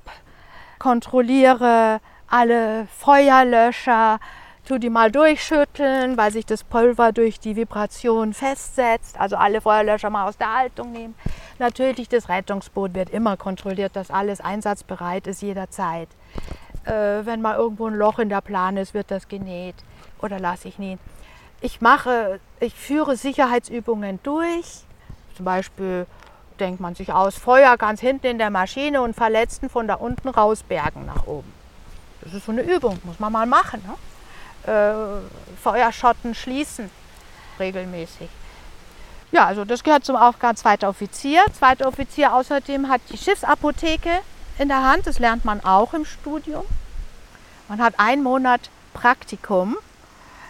kontrolliere alle Feuerlöscher, tu die mal durchschütteln, weil sich das Pulver durch die Vibration festsetzt. Also alle Feuerlöscher mal aus der Haltung nehmen. Natürlich, das Rettungsboot wird immer kontrolliert, dass alles einsatzbereit ist jederzeit. Äh, wenn mal irgendwo ein Loch in der Plane ist, wird das genäht oder lasse ich nähen. Ich mache, ich führe Sicherheitsübungen durch. Zum Beispiel denkt man sich aus, Feuer ganz hinten in der Maschine und Verletzten von da unten rausbergen nach oben. Das ist so eine Übung, muss man mal machen. Ne? Äh, Feuerschotten schließen regelmäßig. Ja, also das gehört zum Aufgaben zweiter Offizier. Zweiter Offizier außerdem hat die Schiffsapotheke in der Hand. Das lernt man auch im Studium. Man hat einen Monat Praktikum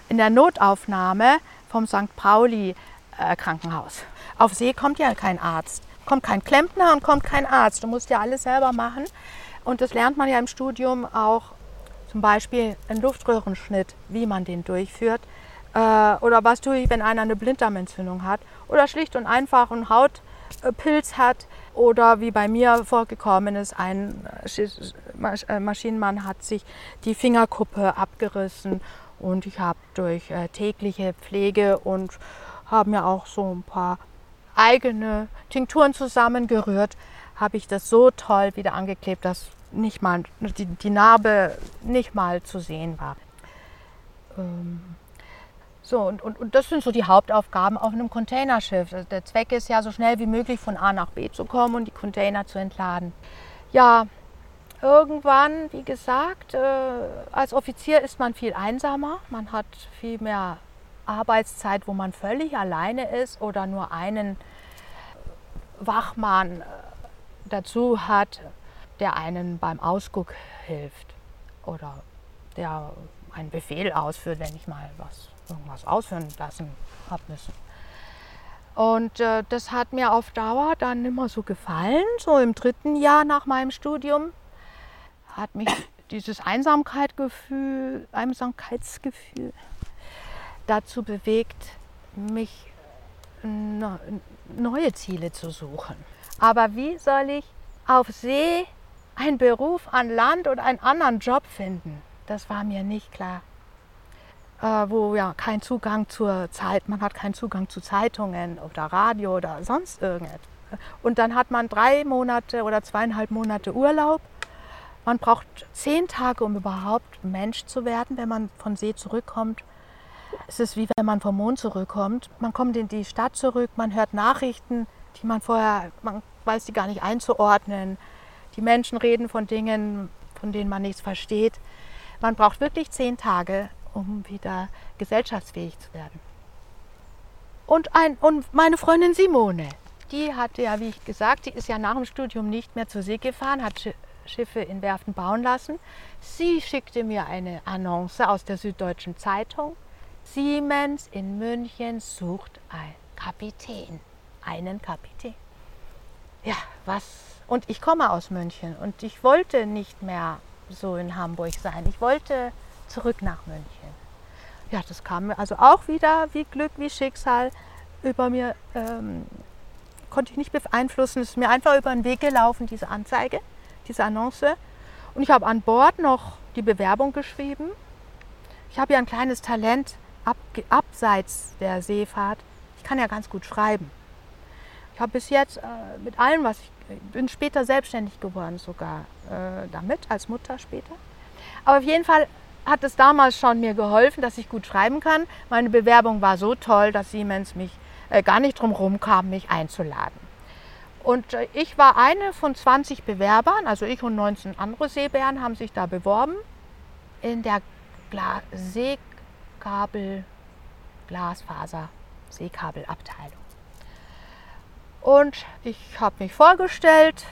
in der Notaufnahme vom St. Pauli äh, Krankenhaus. Auf See kommt ja kein Arzt, kommt kein Klempner und kommt kein Arzt. Du musst ja alles selber machen. Und das lernt man ja im Studium auch zum Beispiel einen Luftröhrenschnitt, wie man den durchführt. Äh, oder was tue ich, wenn einer eine Blinddarmentzündung hat. Oder schlicht und einfach einen Hautpilz hat. Oder wie bei mir vorgekommen ist, ein äh, Maschinenmann hat sich die Fingerkuppe abgerissen. Und ich habe durch äh, tägliche Pflege und habe mir auch so ein paar eigene Tinkturen zusammengerührt, habe ich das so toll wieder angeklebt, dass nicht mal die, die Narbe nicht mal zu sehen war. Ähm, so, und, und, und das sind so die Hauptaufgaben auf einem Containerschiff. Also der Zweck ist ja, so schnell wie möglich von A nach B zu kommen und die Container zu entladen. Ja, irgendwann, wie gesagt, äh, als Offizier ist man viel einsamer. Man hat viel mehr Arbeitszeit, wo man völlig alleine ist oder nur einen Wachmann äh, dazu hat, der einen beim Ausguck hilft oder der einen Befehl ausführt, wenn ich mal was, irgendwas ausführen lassen habe müssen. Und äh, das hat mir auf Dauer dann immer so gefallen. So im dritten Jahr nach meinem Studium hat mich dieses Einsamkeitsgefühl, Einsamkeitsgefühl dazu bewegt, mich neue Ziele zu suchen. Aber wie soll ich auf See einen Beruf an Land oder einen anderen Job finden? Das war mir nicht klar. Äh, wo ja kein Zugang zur Zeit, man hat keinen Zugang zu Zeitungen oder Radio oder sonst irgendetwas. Und dann hat man drei Monate oder zweieinhalb Monate Urlaub. Man braucht zehn Tage, um überhaupt Mensch zu werden, wenn man von See zurückkommt. Es ist wie wenn man vom Mond zurückkommt. Man kommt in die Stadt zurück, man hört Nachrichten, die man vorher, man weiß die gar nicht einzuordnen. Die Menschen reden von Dingen, von denen man nichts versteht. Man braucht wirklich zehn Tage, um wieder gesellschaftsfähig zu werden. Und, ein, und meine Freundin Simone, die hatte ja, wie ich gesagt, die ist ja nach dem Studium nicht mehr zur See gefahren, hat Schiffe in Werften bauen lassen. Sie schickte mir eine Annonce aus der Süddeutschen Zeitung Siemens in München sucht einen Kapitän. Einen Kapitän. Ja, was? Und ich komme aus München und ich wollte nicht mehr so in Hamburg sein. Ich wollte zurück nach München. Ja, das kam mir also auch wieder wie Glück, wie Schicksal über mir. Ähm, konnte ich nicht beeinflussen. Es ist mir einfach über den Weg gelaufen, diese Anzeige, diese Annonce. Und ich habe an Bord noch die Bewerbung geschrieben. Ich habe ja ein kleines Talent ab, abseits der Seefahrt, ich kann ja ganz gut schreiben. Ich habe bis jetzt äh, mit allem, was ich, ich bin später selbstständig geworden, sogar äh, damit, als Mutter später. Aber auf jeden Fall hat es damals schon mir geholfen, dass ich gut schreiben kann. Meine Bewerbung war so toll, dass Siemens mich äh, gar nicht drum herum kam, mich einzuladen. Und äh, ich war eine von 20 Bewerbern, also ich und 19 andere Seebären haben sich da beworben in der Gla See Kabel, Glasfaser, Seekabelabteilung. Und ich habe mich vorgestellt,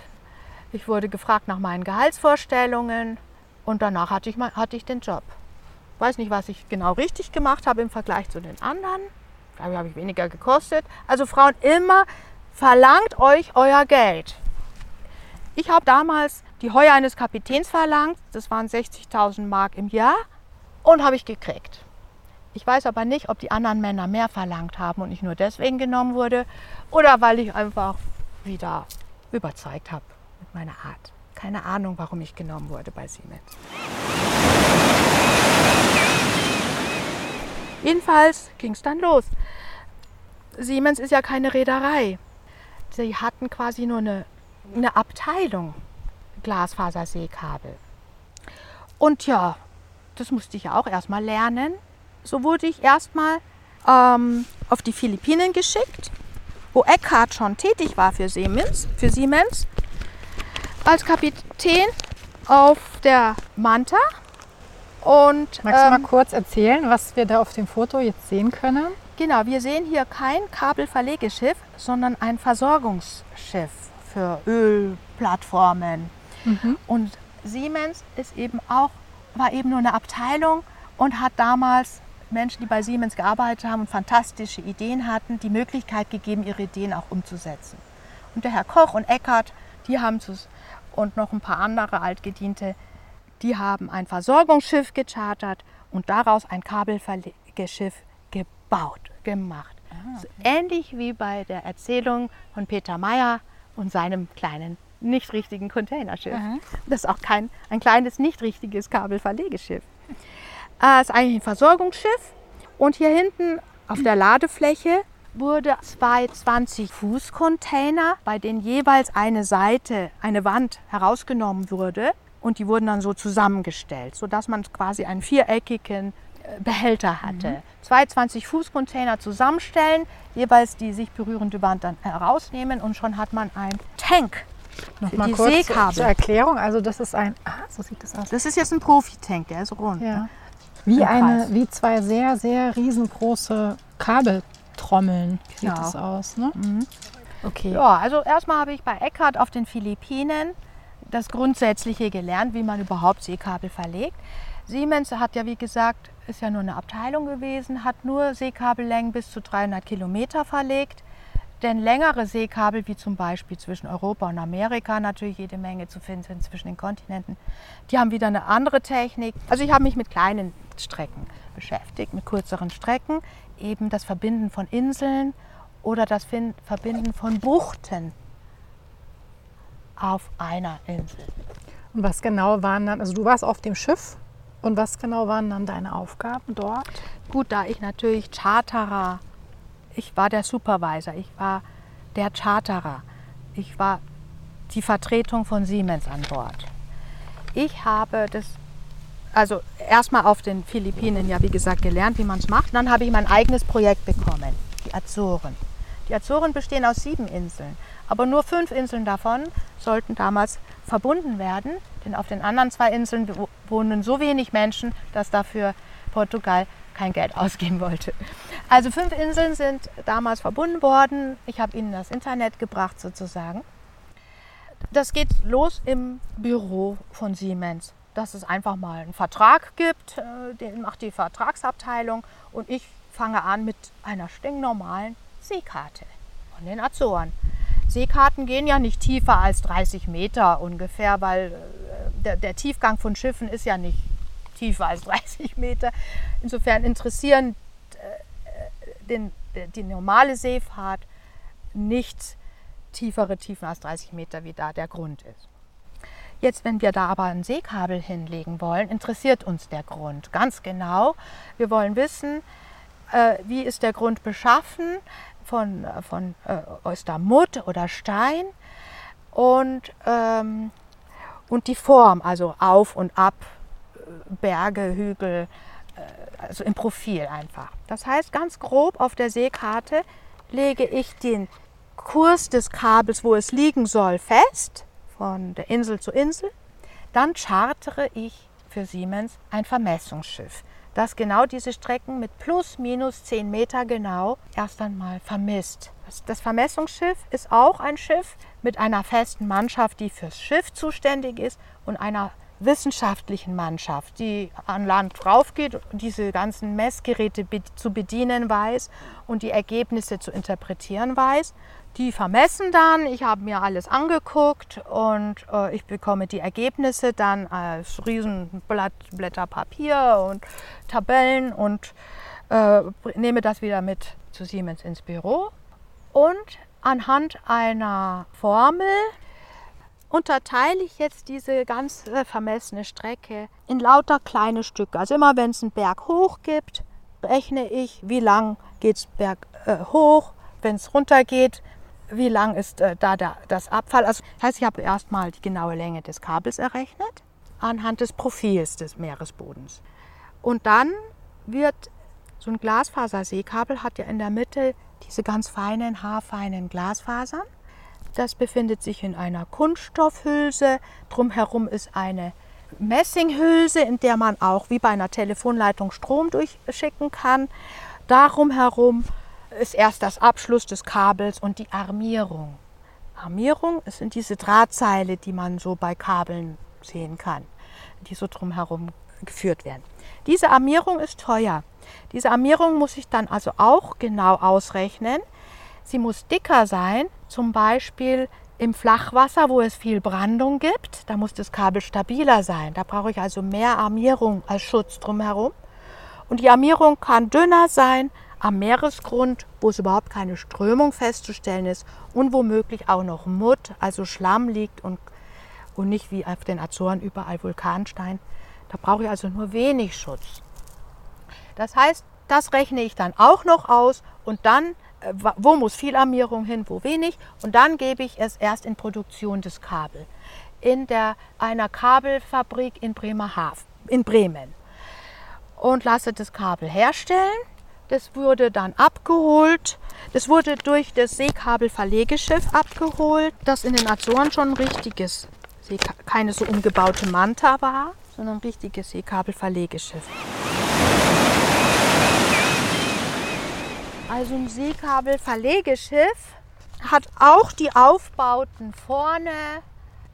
ich wurde gefragt nach meinen Gehaltsvorstellungen und danach hatte ich, mal, hatte ich den Job. Ich weiß nicht, was ich genau richtig gemacht habe im Vergleich zu den anderen. Da habe ich weniger gekostet. Also Frauen, immer verlangt euch euer Geld. Ich habe damals die Heuer eines Kapitäns verlangt. Das waren 60.000 Mark im Jahr und habe ich gekriegt. Ich weiß aber nicht, ob die anderen Männer mehr verlangt haben und ich nur deswegen genommen wurde oder weil ich einfach wieder überzeugt habe mit meiner Art. Keine Ahnung, warum ich genommen wurde bei Siemens. Jedenfalls ging es dann los. Siemens ist ja keine Reederei. Sie hatten quasi nur eine, eine Abteilung Glasfaserseekabel. Und ja, das musste ich ja auch erstmal lernen so wurde ich erstmal ähm, auf die Philippinen geschickt, wo Eckhart schon tätig war für Siemens, für Siemens als Kapitän auf der Manta. Und, Magst du mal ähm, kurz erzählen, was wir da auf dem Foto jetzt sehen können? Genau, wir sehen hier kein Kabelverlegeschiff, sondern ein Versorgungsschiff für Ölplattformen. Mhm. Und Siemens ist eben auch, war eben nur eine Abteilung und hat damals Menschen, die bei Siemens gearbeitet haben und fantastische Ideen hatten, die Möglichkeit gegeben, ihre Ideen auch umzusetzen. Und der Herr Koch und Eckert, die haben und noch ein paar andere Altgediente, die haben ein Versorgungsschiff gechartert und daraus ein Kabelverlegeschiff gebaut, gemacht. So ähnlich wie bei der Erzählung von Peter Meyer und seinem kleinen nicht richtigen Containerschiff. Aha. Das ist auch kein ein kleines nicht richtiges Kabelverlegeschiff. Äh, ist eigentlich ein Versorgungsschiff und hier hinten auf der Ladefläche wurde zwei 20 Fuß Container, bei denen jeweils eine Seite, eine Wand herausgenommen wurde und die wurden dann so zusammengestellt, sodass man quasi einen viereckigen äh, Behälter hatte. Zwei 20 Fuß Container zusammenstellen, jeweils die sich berührende Wand dann herausnehmen und schon hat man ein Tank. Noch für mal die kurz Seekabel. zur Erklärung. Also das ist ein, ah, so sieht das aus. Das ist jetzt ein Profi-Tank, der ist rund. Ja. ne? Wie, eine, Kreis. wie zwei sehr, sehr riesengroße Kabeltrommeln sieht Genau. das aus. Ne? Okay. Ja, also erstmal habe ich bei Eckhardt auf den Philippinen das Grundsätzliche gelernt, wie man überhaupt Seekabel verlegt. Siemens hat ja, wie gesagt, ist ja nur eine Abteilung gewesen, hat nur Seekabellängen bis zu 300 Kilometer verlegt. Denn längere Seekabel, wie zum Beispiel zwischen Europa und Amerika, natürlich jede Menge zu finden sind zwischen den Kontinenten, die haben wieder eine andere Technik. Also ich habe mich mit kleinen Strecken beschäftigt, mit kürzeren Strecken, eben das Verbinden von Inseln oder das Verbinden von Buchten auf einer Insel. Und was genau waren dann, also du warst auf dem Schiff und was genau waren dann deine Aufgaben dort? Gut, da ich natürlich Charterer, ich war der Supervisor, ich war der Charterer, ich war die Vertretung von Siemens an Bord. Ich habe das, also erstmal auf den Philippinen ja wie gesagt gelernt, wie man es macht. Dann habe ich mein eigenes Projekt bekommen, die Azoren. Die Azoren bestehen aus sieben Inseln, aber nur fünf Inseln davon sollten damals verbunden werden, denn auf den anderen zwei Inseln wo- wohnen so wenig Menschen, dass dafür Portugal kein Geld ausgeben wollte. Also fünf Inseln sind damals verbunden worden. Ich habe ihnen das Internet gebracht sozusagen. Das geht los im Büro von Siemens, dass es einfach mal einen Vertrag gibt, äh, den macht die Vertragsabteilung und ich fange an mit einer stinknormalen Seekarte von den Azoren. Seekarten gehen ja nicht tiefer als 30 Meter ungefähr, weil äh, der, der Tiefgang von Schiffen ist ja nicht tiefer als 30 Meter. Insofern interessieren äh, den, die normale Seefahrt nicht tiefere Tiefen als 30 Meter, wie da der Grund ist. Jetzt, wenn wir da aber ein Seekabel hinlegen wollen, interessiert uns der Grund ganz genau. Wir wollen wissen, äh, wie ist der Grund beschaffen von, äh, von äh, aus der Mutt oder Stein und, ähm, und die Form, also auf und ab, Berge, Hügel, äh, also im Profil einfach. Das heißt, ganz grob auf der Seekarte lege ich den Kurs des Kabels, wo es liegen soll, fest, von der Insel zu Insel. Dann chartere ich für Siemens ein Vermessungsschiff, das genau diese Strecken mit plus minus 10 Meter genau erst einmal vermisst. Das- Das Vermessungsschiff ist auch ein Schiff mit einer festen Mannschaft, die fürs Schiff zuständig ist und einer wissenschaftlichen Mannschaft, die an Land raufgeht diese ganzen Messgeräte zu bedienen weiß und die Ergebnisse zu interpretieren weiß. Die vermessen dann, ich habe mir alles angeguckt und äh, ich bekomme die Ergebnisse dann als Riesenblatt Blätter Papier und Tabellen und äh, nehme das wieder mit zu Siemens ins Büro. Und anhand einer Formel unterteile ich jetzt diese ganze vermessene Strecke in lauter kleine Stücke. Also immer wenn es einen Berg hoch gibt, rechne ich, wie lang geht es Berg äh, hoch, wenn es runter geht, wie lang ist äh, da der, das Abfall. Also, das heißt, ich habe erstmal die genaue Länge des Kabels errechnet anhand des Profils des Meeresbodens. Und dann wird so ein Glasfaserseekabel hat ja in der Mitte diese ganz feinen, haarfeinen Glasfasern. Das befindet sich in einer Kunststoffhülse. Drumherum ist eine Messinghülse, in der man auch wie bei einer Telefonleitung Strom durchschicken kann. darum herum ist erst das Abschluss des Kabels und die Armierung. Armierung sind diese Drahtseile, die man so bei Kabeln sehen kann, die so drumherum geführt werden. Diese Armierung ist teuer. Diese Armierung muss ich dann also auch genau ausrechnen. Sie muss dicker sein, zum Beispiel im Flachwasser, wo es viel Brandung gibt. Da muss das Kabel stabiler sein. Da brauche ich also mehr Armierung als Schutz drumherum. Und die Armierung kann dünner sein am Meeresgrund, wo es überhaupt keine Strömung festzustellen ist und womöglich auch noch Mutt, also Schlamm liegt und, und nicht wie auf den Azoren überall Vulkanstein. Da brauche ich also nur wenig Schutz. Das heißt, das rechne ich dann auch noch aus und dann, wo muss viel Armierung hin, wo wenig und dann gebe ich es erst in Produktion des Kabel in der, einer Kabelfabrik in Bremerhaven, in Bremen und lasse das Kabel herstellen. Das wurde dann abgeholt. Das wurde durch das Seekabelverlegeschiff abgeholt, das in den Azoren schon ein richtiges, keine so umgebaute Manta war, sondern ein richtiges Seekabelverlegeschiff. Also ein Seekabelverlegeschiff hat auch die Aufbauten vorne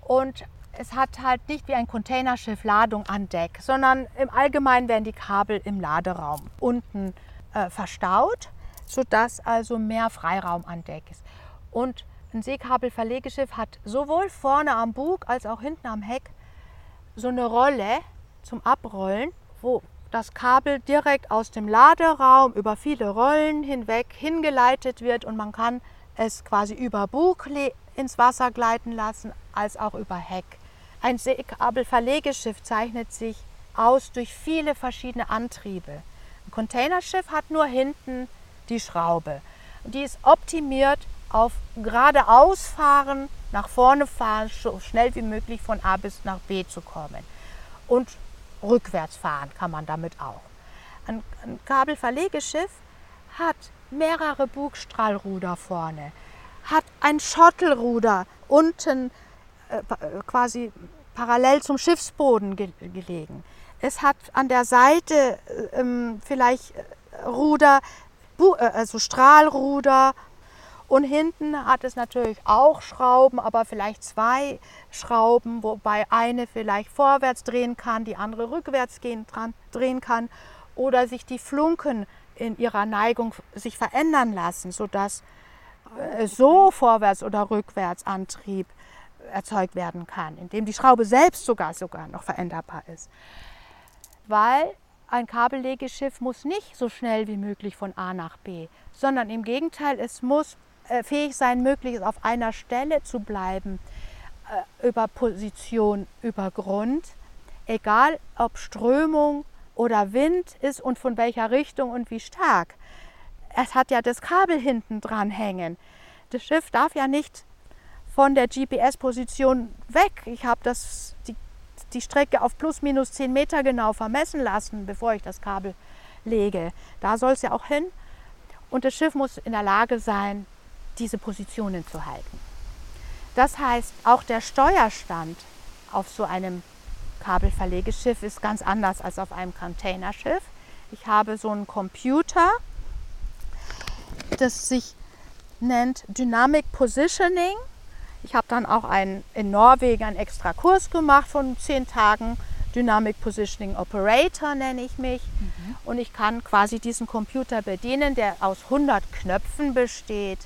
und es hat halt nicht wie ein Containerschiff Ladung an Deck, sondern im Allgemeinen werden die Kabel im Laderaum unten äh, verstaut, sodass also mehr Freiraum an Deck ist. Und ein Seekabelverlegeschiff hat sowohl vorne am Bug als auch hinten am Heck so eine Rolle zum Abrollen, wo das Kabel direkt aus dem Laderaum über viele Rollen hinweg hingeleitet wird und man kann es quasi über Bug ins Wasser gleiten lassen, als auch über Heck. Ein Seekabelverlegeschiff zeichnet sich aus durch viele verschiedene Antriebe. Ein Containerschiff hat nur hinten die Schraube. Die ist optimiert auf geradeaus fahren, nach vorne fahren, so schnell wie möglich von A bis nach B zu kommen. Und rückwärts fahren kann man damit auch. Ein, ein Kabelverlegeschiff hat mehrere Bugstrahlruder vorne, hat ein Schottelruder unten äh, quasi parallel zum Schiffsboden ge gelegen. Es hat an der Seite äh, vielleicht äh, Ruder, Bu äh, also Strahlruder und hinten hat es natürlich auch Schrauben, aber vielleicht zwei Schrauben, wobei eine vielleicht vorwärts drehen kann, die andere rückwärts gehen, dran, drehen kann oder sich die Flunken in ihrer Neigung sich verändern lassen, sodass äh, so Vorwärts- oder Rückwärtsantrieb erzeugt werden kann, indem die Schraube selbst sogar, sogar noch veränderbar ist. Weil ein Kabellegeschiff muss nicht so schnell wie möglich von A nach B, sondern im Gegenteil, es muss fähig sein, möglichst auf einer Stelle zu bleiben, äh, über Position, über Grund, egal ob Strömung oder Wind ist und von welcher Richtung und wie stark. Es hat ja das Kabel hinten dran hängen. Das Schiff darf ja nicht von der GPS-Position weg. Ich habe das, die, die Strecke auf plus minus 10 Meter genau vermessen lassen, bevor ich das Kabel lege. Da soll es ja auch hin. Und das Schiff muss in der Lage sein, diese Positionen zu halten. Das heißt, auch der Steuerstand auf so einem Kabelverlegeschiff ist ganz anders als auf einem Containerschiff. Ich habe so einen Computer, das sich nennt Dynamic Positioning. Ich habe dann auch einen, in Norwegen einen extra Kurs gemacht von zehn Tagen. Dynamic Positioning Operator nenne ich mich. Mhm. Und ich kann quasi diesen Computer bedienen, der aus 100 Knöpfen besteht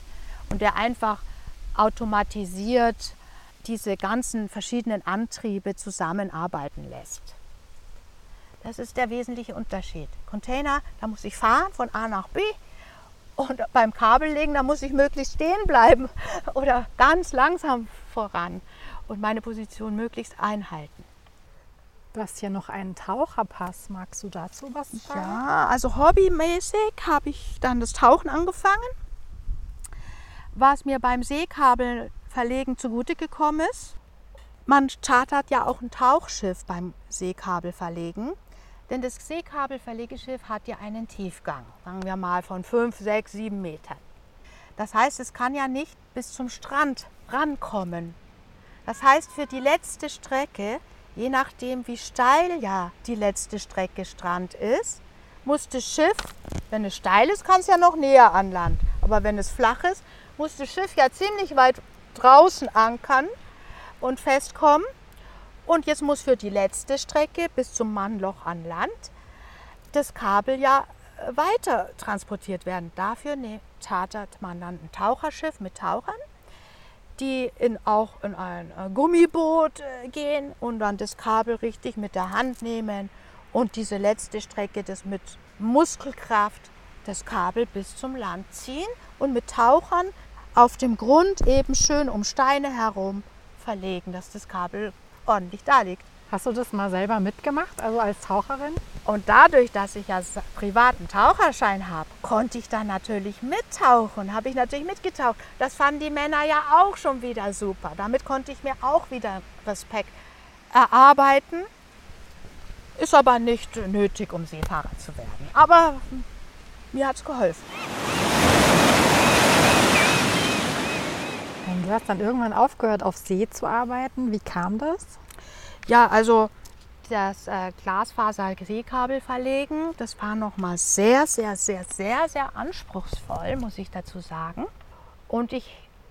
und der einfach automatisiert diese ganzen verschiedenen Antriebe zusammenarbeiten lässt. Das ist der wesentliche Unterschied. Container, da muss ich fahren von A nach B und beim Kabellegen, da muss ich möglichst stehen bleiben oder ganz langsam voran und meine Position möglichst einhalten. Du hast hier noch einen Taucherpass. Magst du dazu was sagen? Ja, also hobbymäßig habe ich dann das Tauchen angefangen. Was mir beim Seekabelverlegen zugute gekommen ist, man chartert ja auch ein Tauchschiff beim Seekabelverlegen. Denn das Seekabelverlegeschiff hat ja einen Tiefgang, sagen wir mal von 5, 6, 7 Metern. Das heißt, es kann ja nicht bis zum Strand rankommen. Das heißt, für die letzte Strecke, je nachdem wie steil ja die letzte Strecke Strand ist, muss das Schiff, wenn es steil ist, kann es ja noch näher an Land. Aber wenn es flach ist, muss das Schiff ja ziemlich weit draußen ankern und festkommen. Und jetzt muss für die letzte Strecke bis zum Mannloch an Land das Kabel ja äh, weiter transportiert werden. Dafür ne, chartert man dann ein Taucherschiff mit Tauchern, die in, auch in ein äh, Gummiboot äh, gehen und dann das Kabel richtig mit der Hand nehmen und diese letzte Strecke das mit Muskelkraft das Kabel bis zum Land ziehen und mit Tauchern auf dem Grund eben schön um Steine herum verlegen, dass das Kabel ordentlich da liegt. Hast du das mal selber mitgemacht, also als Taucherin? Und dadurch, dass ich ja privaten Taucherschein habe, konnte ich dann natürlich mittauchen, habe ich natürlich mitgetaucht. Das fanden die Männer ja auch schon wieder super. Damit konnte ich mir auch wieder Respekt erarbeiten. Ist aber nicht nötig, um Seefahrer zu werden. Aber mir hat es geholfen. Du hast dann irgendwann aufgehört, auf See zu arbeiten. Wie kam das? Ja, also das äh, Glasfaser-Seekabel verlegen, das war nochmal sehr, sehr, sehr, sehr, sehr anspruchsvoll, muss ich dazu sagen. Und ich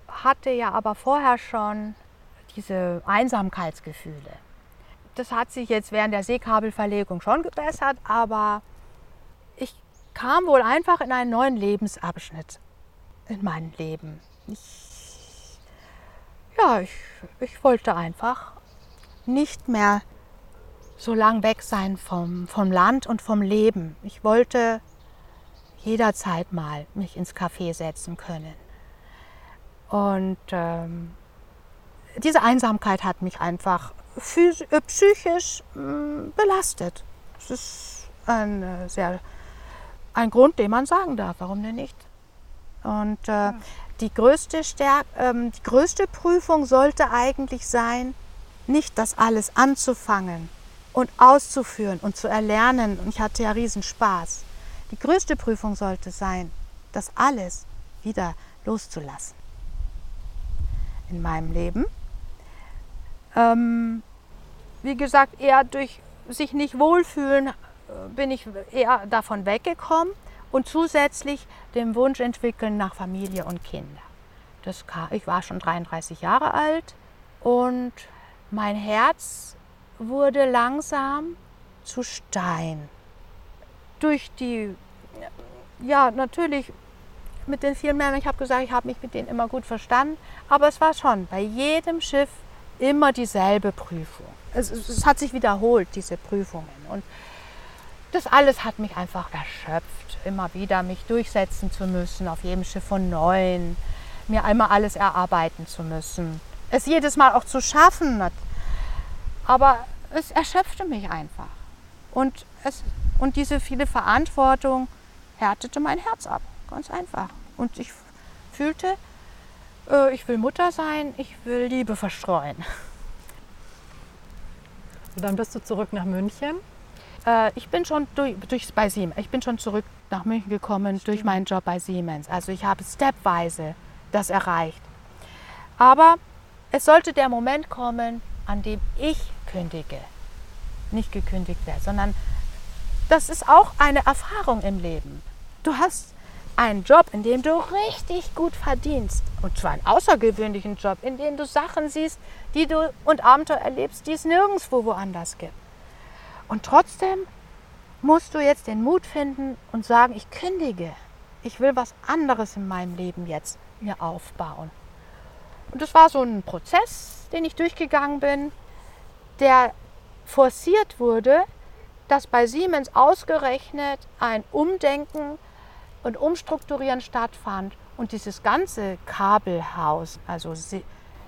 hatte ja aber vorher schon diese Einsamkeitsgefühle. Das hat sich jetzt während der Seekabelverlegung schon gebessert, aber ich kam wohl einfach in einen neuen Lebensabschnitt in meinem Leben. Ich, ja, ich, ich wollte einfach nicht mehr so lang weg sein vom, vom Land und vom Leben. Ich wollte jederzeit mal mich ins Café setzen können. Und ähm, diese Einsamkeit hat mich einfach äh, psychisch äh, belastet. Das ist ein, äh, sehr, ein Grund, den man sagen darf. Warum denn nicht? Und äh, die, größte Stärk ähm, die größte Prüfung sollte eigentlich sein, nicht das alles anzufangen und auszuführen und zu erlernen. Und ich hatte ja riesen Spaß. Die größte Prüfung sollte sein, das alles wieder loszulassen in meinem Leben. Ähm, wie gesagt, eher durch sich nicht wohlfühlen äh, bin ich eher davon weggekommen und zusätzlich den Wunsch entwickeln nach Familie und Kinder. Das kam, ich war schon 33 Jahre alt und mein Herz wurde langsam zu Stein. Durch die, ja, natürlich mit den vielen Männern, ich habe gesagt, ich habe mich mit denen immer gut verstanden, aber es war schon bei jedem Schiff immer dieselbe Prüfung. Es, es hat sich wiederholt, diese Prüfungen. Und das alles hat mich einfach erschöpft, immer wieder mich durchsetzen zu müssen, auf jedem Schiff von neun, mir einmal alles erarbeiten zu müssen es jedes Mal auch zu schaffen. Aber es erschöpfte mich einfach. Und, es, und diese viele Verantwortung härtete mein Herz ab. Ganz einfach. Und ich fühlte, äh, ich will Mutter sein, ich will Liebe verstreuen. Und dann bist du zurück nach München? Äh, ich bin schon durch, durch, bei Siemens. Ich bin schon zurück nach München gekommen Stimmt. durch meinen Job bei Siemens. Also ich habe stepweise das erreicht. Aber es sollte der Moment kommen, an dem ich kündige. Nicht gekündigt werde, sondern das ist auch eine Erfahrung im Leben. Du hast einen Job, in dem du richtig gut verdienst. Und zwar einen außergewöhnlichen Job, in dem du Sachen siehst, die du und Abenteuer erlebst, die es nirgendwo woanders gibt. Und trotzdem musst du jetzt den Mut finden und sagen, ich kündige. Ich will was anderes in meinem Leben jetzt mir aufbauen. Und das war so ein Prozess, den ich durchgegangen bin, der forciert wurde, dass bei Siemens ausgerechnet ein Umdenken und Umstrukturieren stattfand und dieses ganze Kabelhaus, also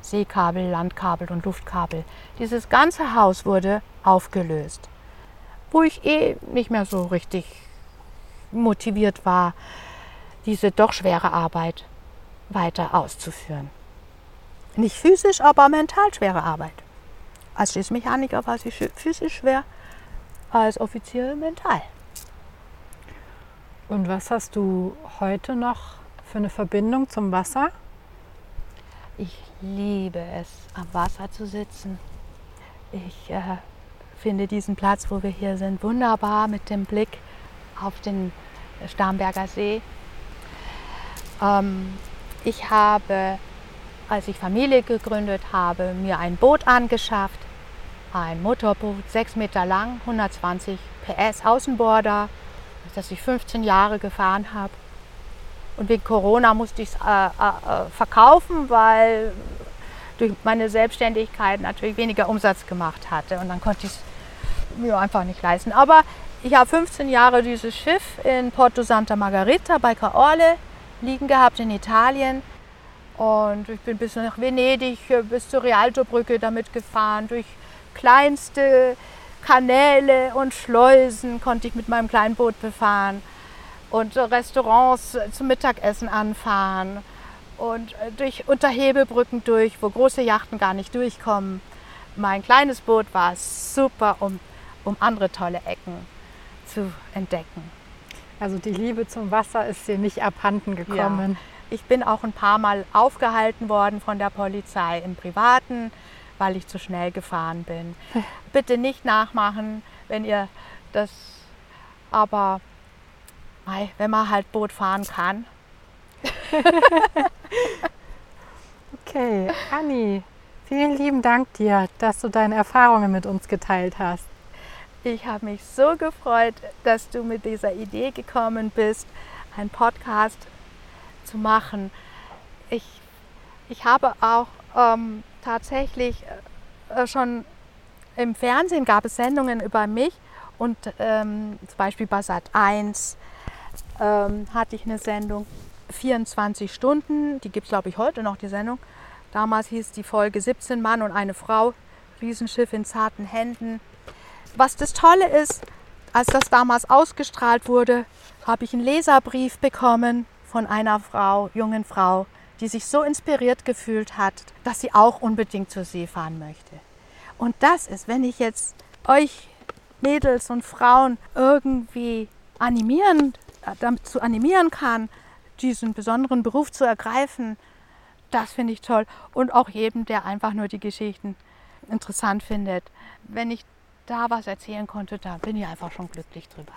Seekabel, Landkabel und Luftkabel, dieses ganze Haus wurde aufgelöst, wo ich eh nicht mehr so richtig motiviert war, diese doch schwere Arbeit weiter auszuführen. Nicht physisch, aber mental schwere Arbeit. Als Schiffsmechaniker war sie physisch schwer, als Offizier mental. Und was hast du heute noch für eine Verbindung zum Wasser? Ich liebe es, am Wasser zu sitzen. Ich äh, finde diesen Platz, wo wir hier sind, wunderbar mit dem Blick auf den Starnberger See. Ähm, ich habe, als ich Familie gegründet habe, mir ein Boot angeschafft. Ein Motorboot, 6 Meter lang, 120 PS Außenborder, das ich 15 Jahre gefahren habe. Und wegen Corona musste ich es äh, äh, verkaufen, weil durch meine Selbstständigkeit natürlich weniger Umsatz gemacht hatte. Und dann konnte ich es mir einfach nicht leisten. Aber ich habe 15 Jahre dieses Schiff in Porto Santa Margherita bei Caorle liegen gehabt in Italien. Und ich bin bis nach Venedig, äh, bis zur Rialto-Brücke damit gefahren. Durch kleinste Kanäle und Schleusen konnte ich mit meinem kleinen Boot befahren. Und Restaurants zum Mittagessen anfahren. Und äh, durch Unterhebebrücken durch, wo große Yachten gar nicht durchkommen. Mein kleines Boot war super, um, um andere tolle Ecken zu entdecken. Also die Liebe zum Wasser ist dir nicht abhanden gekommen. Ja. Ich bin auch ein paar Mal aufgehalten worden von der Polizei im Privaten, weil ich zu schnell gefahren bin. Bitte nicht nachmachen, wenn ihr das, aber wenn man halt Boot fahren kann. okay, Anni, vielen lieben Dank dir, dass du deine Erfahrungen mit uns geteilt hast. Ich habe mich so gefreut, dass du mit dieser Idee gekommen bist, einen Podcast zu machen. Ich, ich habe auch ähm, tatsächlich äh, schon im Fernsehen gab es Sendungen über mich und ähm, zum Beispiel bei Sat 1 ähm, hatte ich eine Sendung 24 Stunden, die gibt es glaube ich heute noch, die Sendung. Damals hieß die Folge 17 Mann und eine Frau, Riesenschiff in zarten Händen. Was das Tolle ist, als das damals ausgestrahlt wurde, habe ich einen Leserbrief bekommen von einer Frau, jungen Frau, die sich so inspiriert gefühlt hat, dass sie auch unbedingt zur See fahren möchte. Und das ist, wenn ich jetzt euch Mädels und Frauen irgendwie animieren, damit zu animieren kann, diesen besonderen Beruf zu ergreifen, das finde ich toll. Und auch jedem, der einfach nur die Geschichten interessant findet. Wenn ich da was erzählen konnte, da bin ich einfach schon glücklich drüber.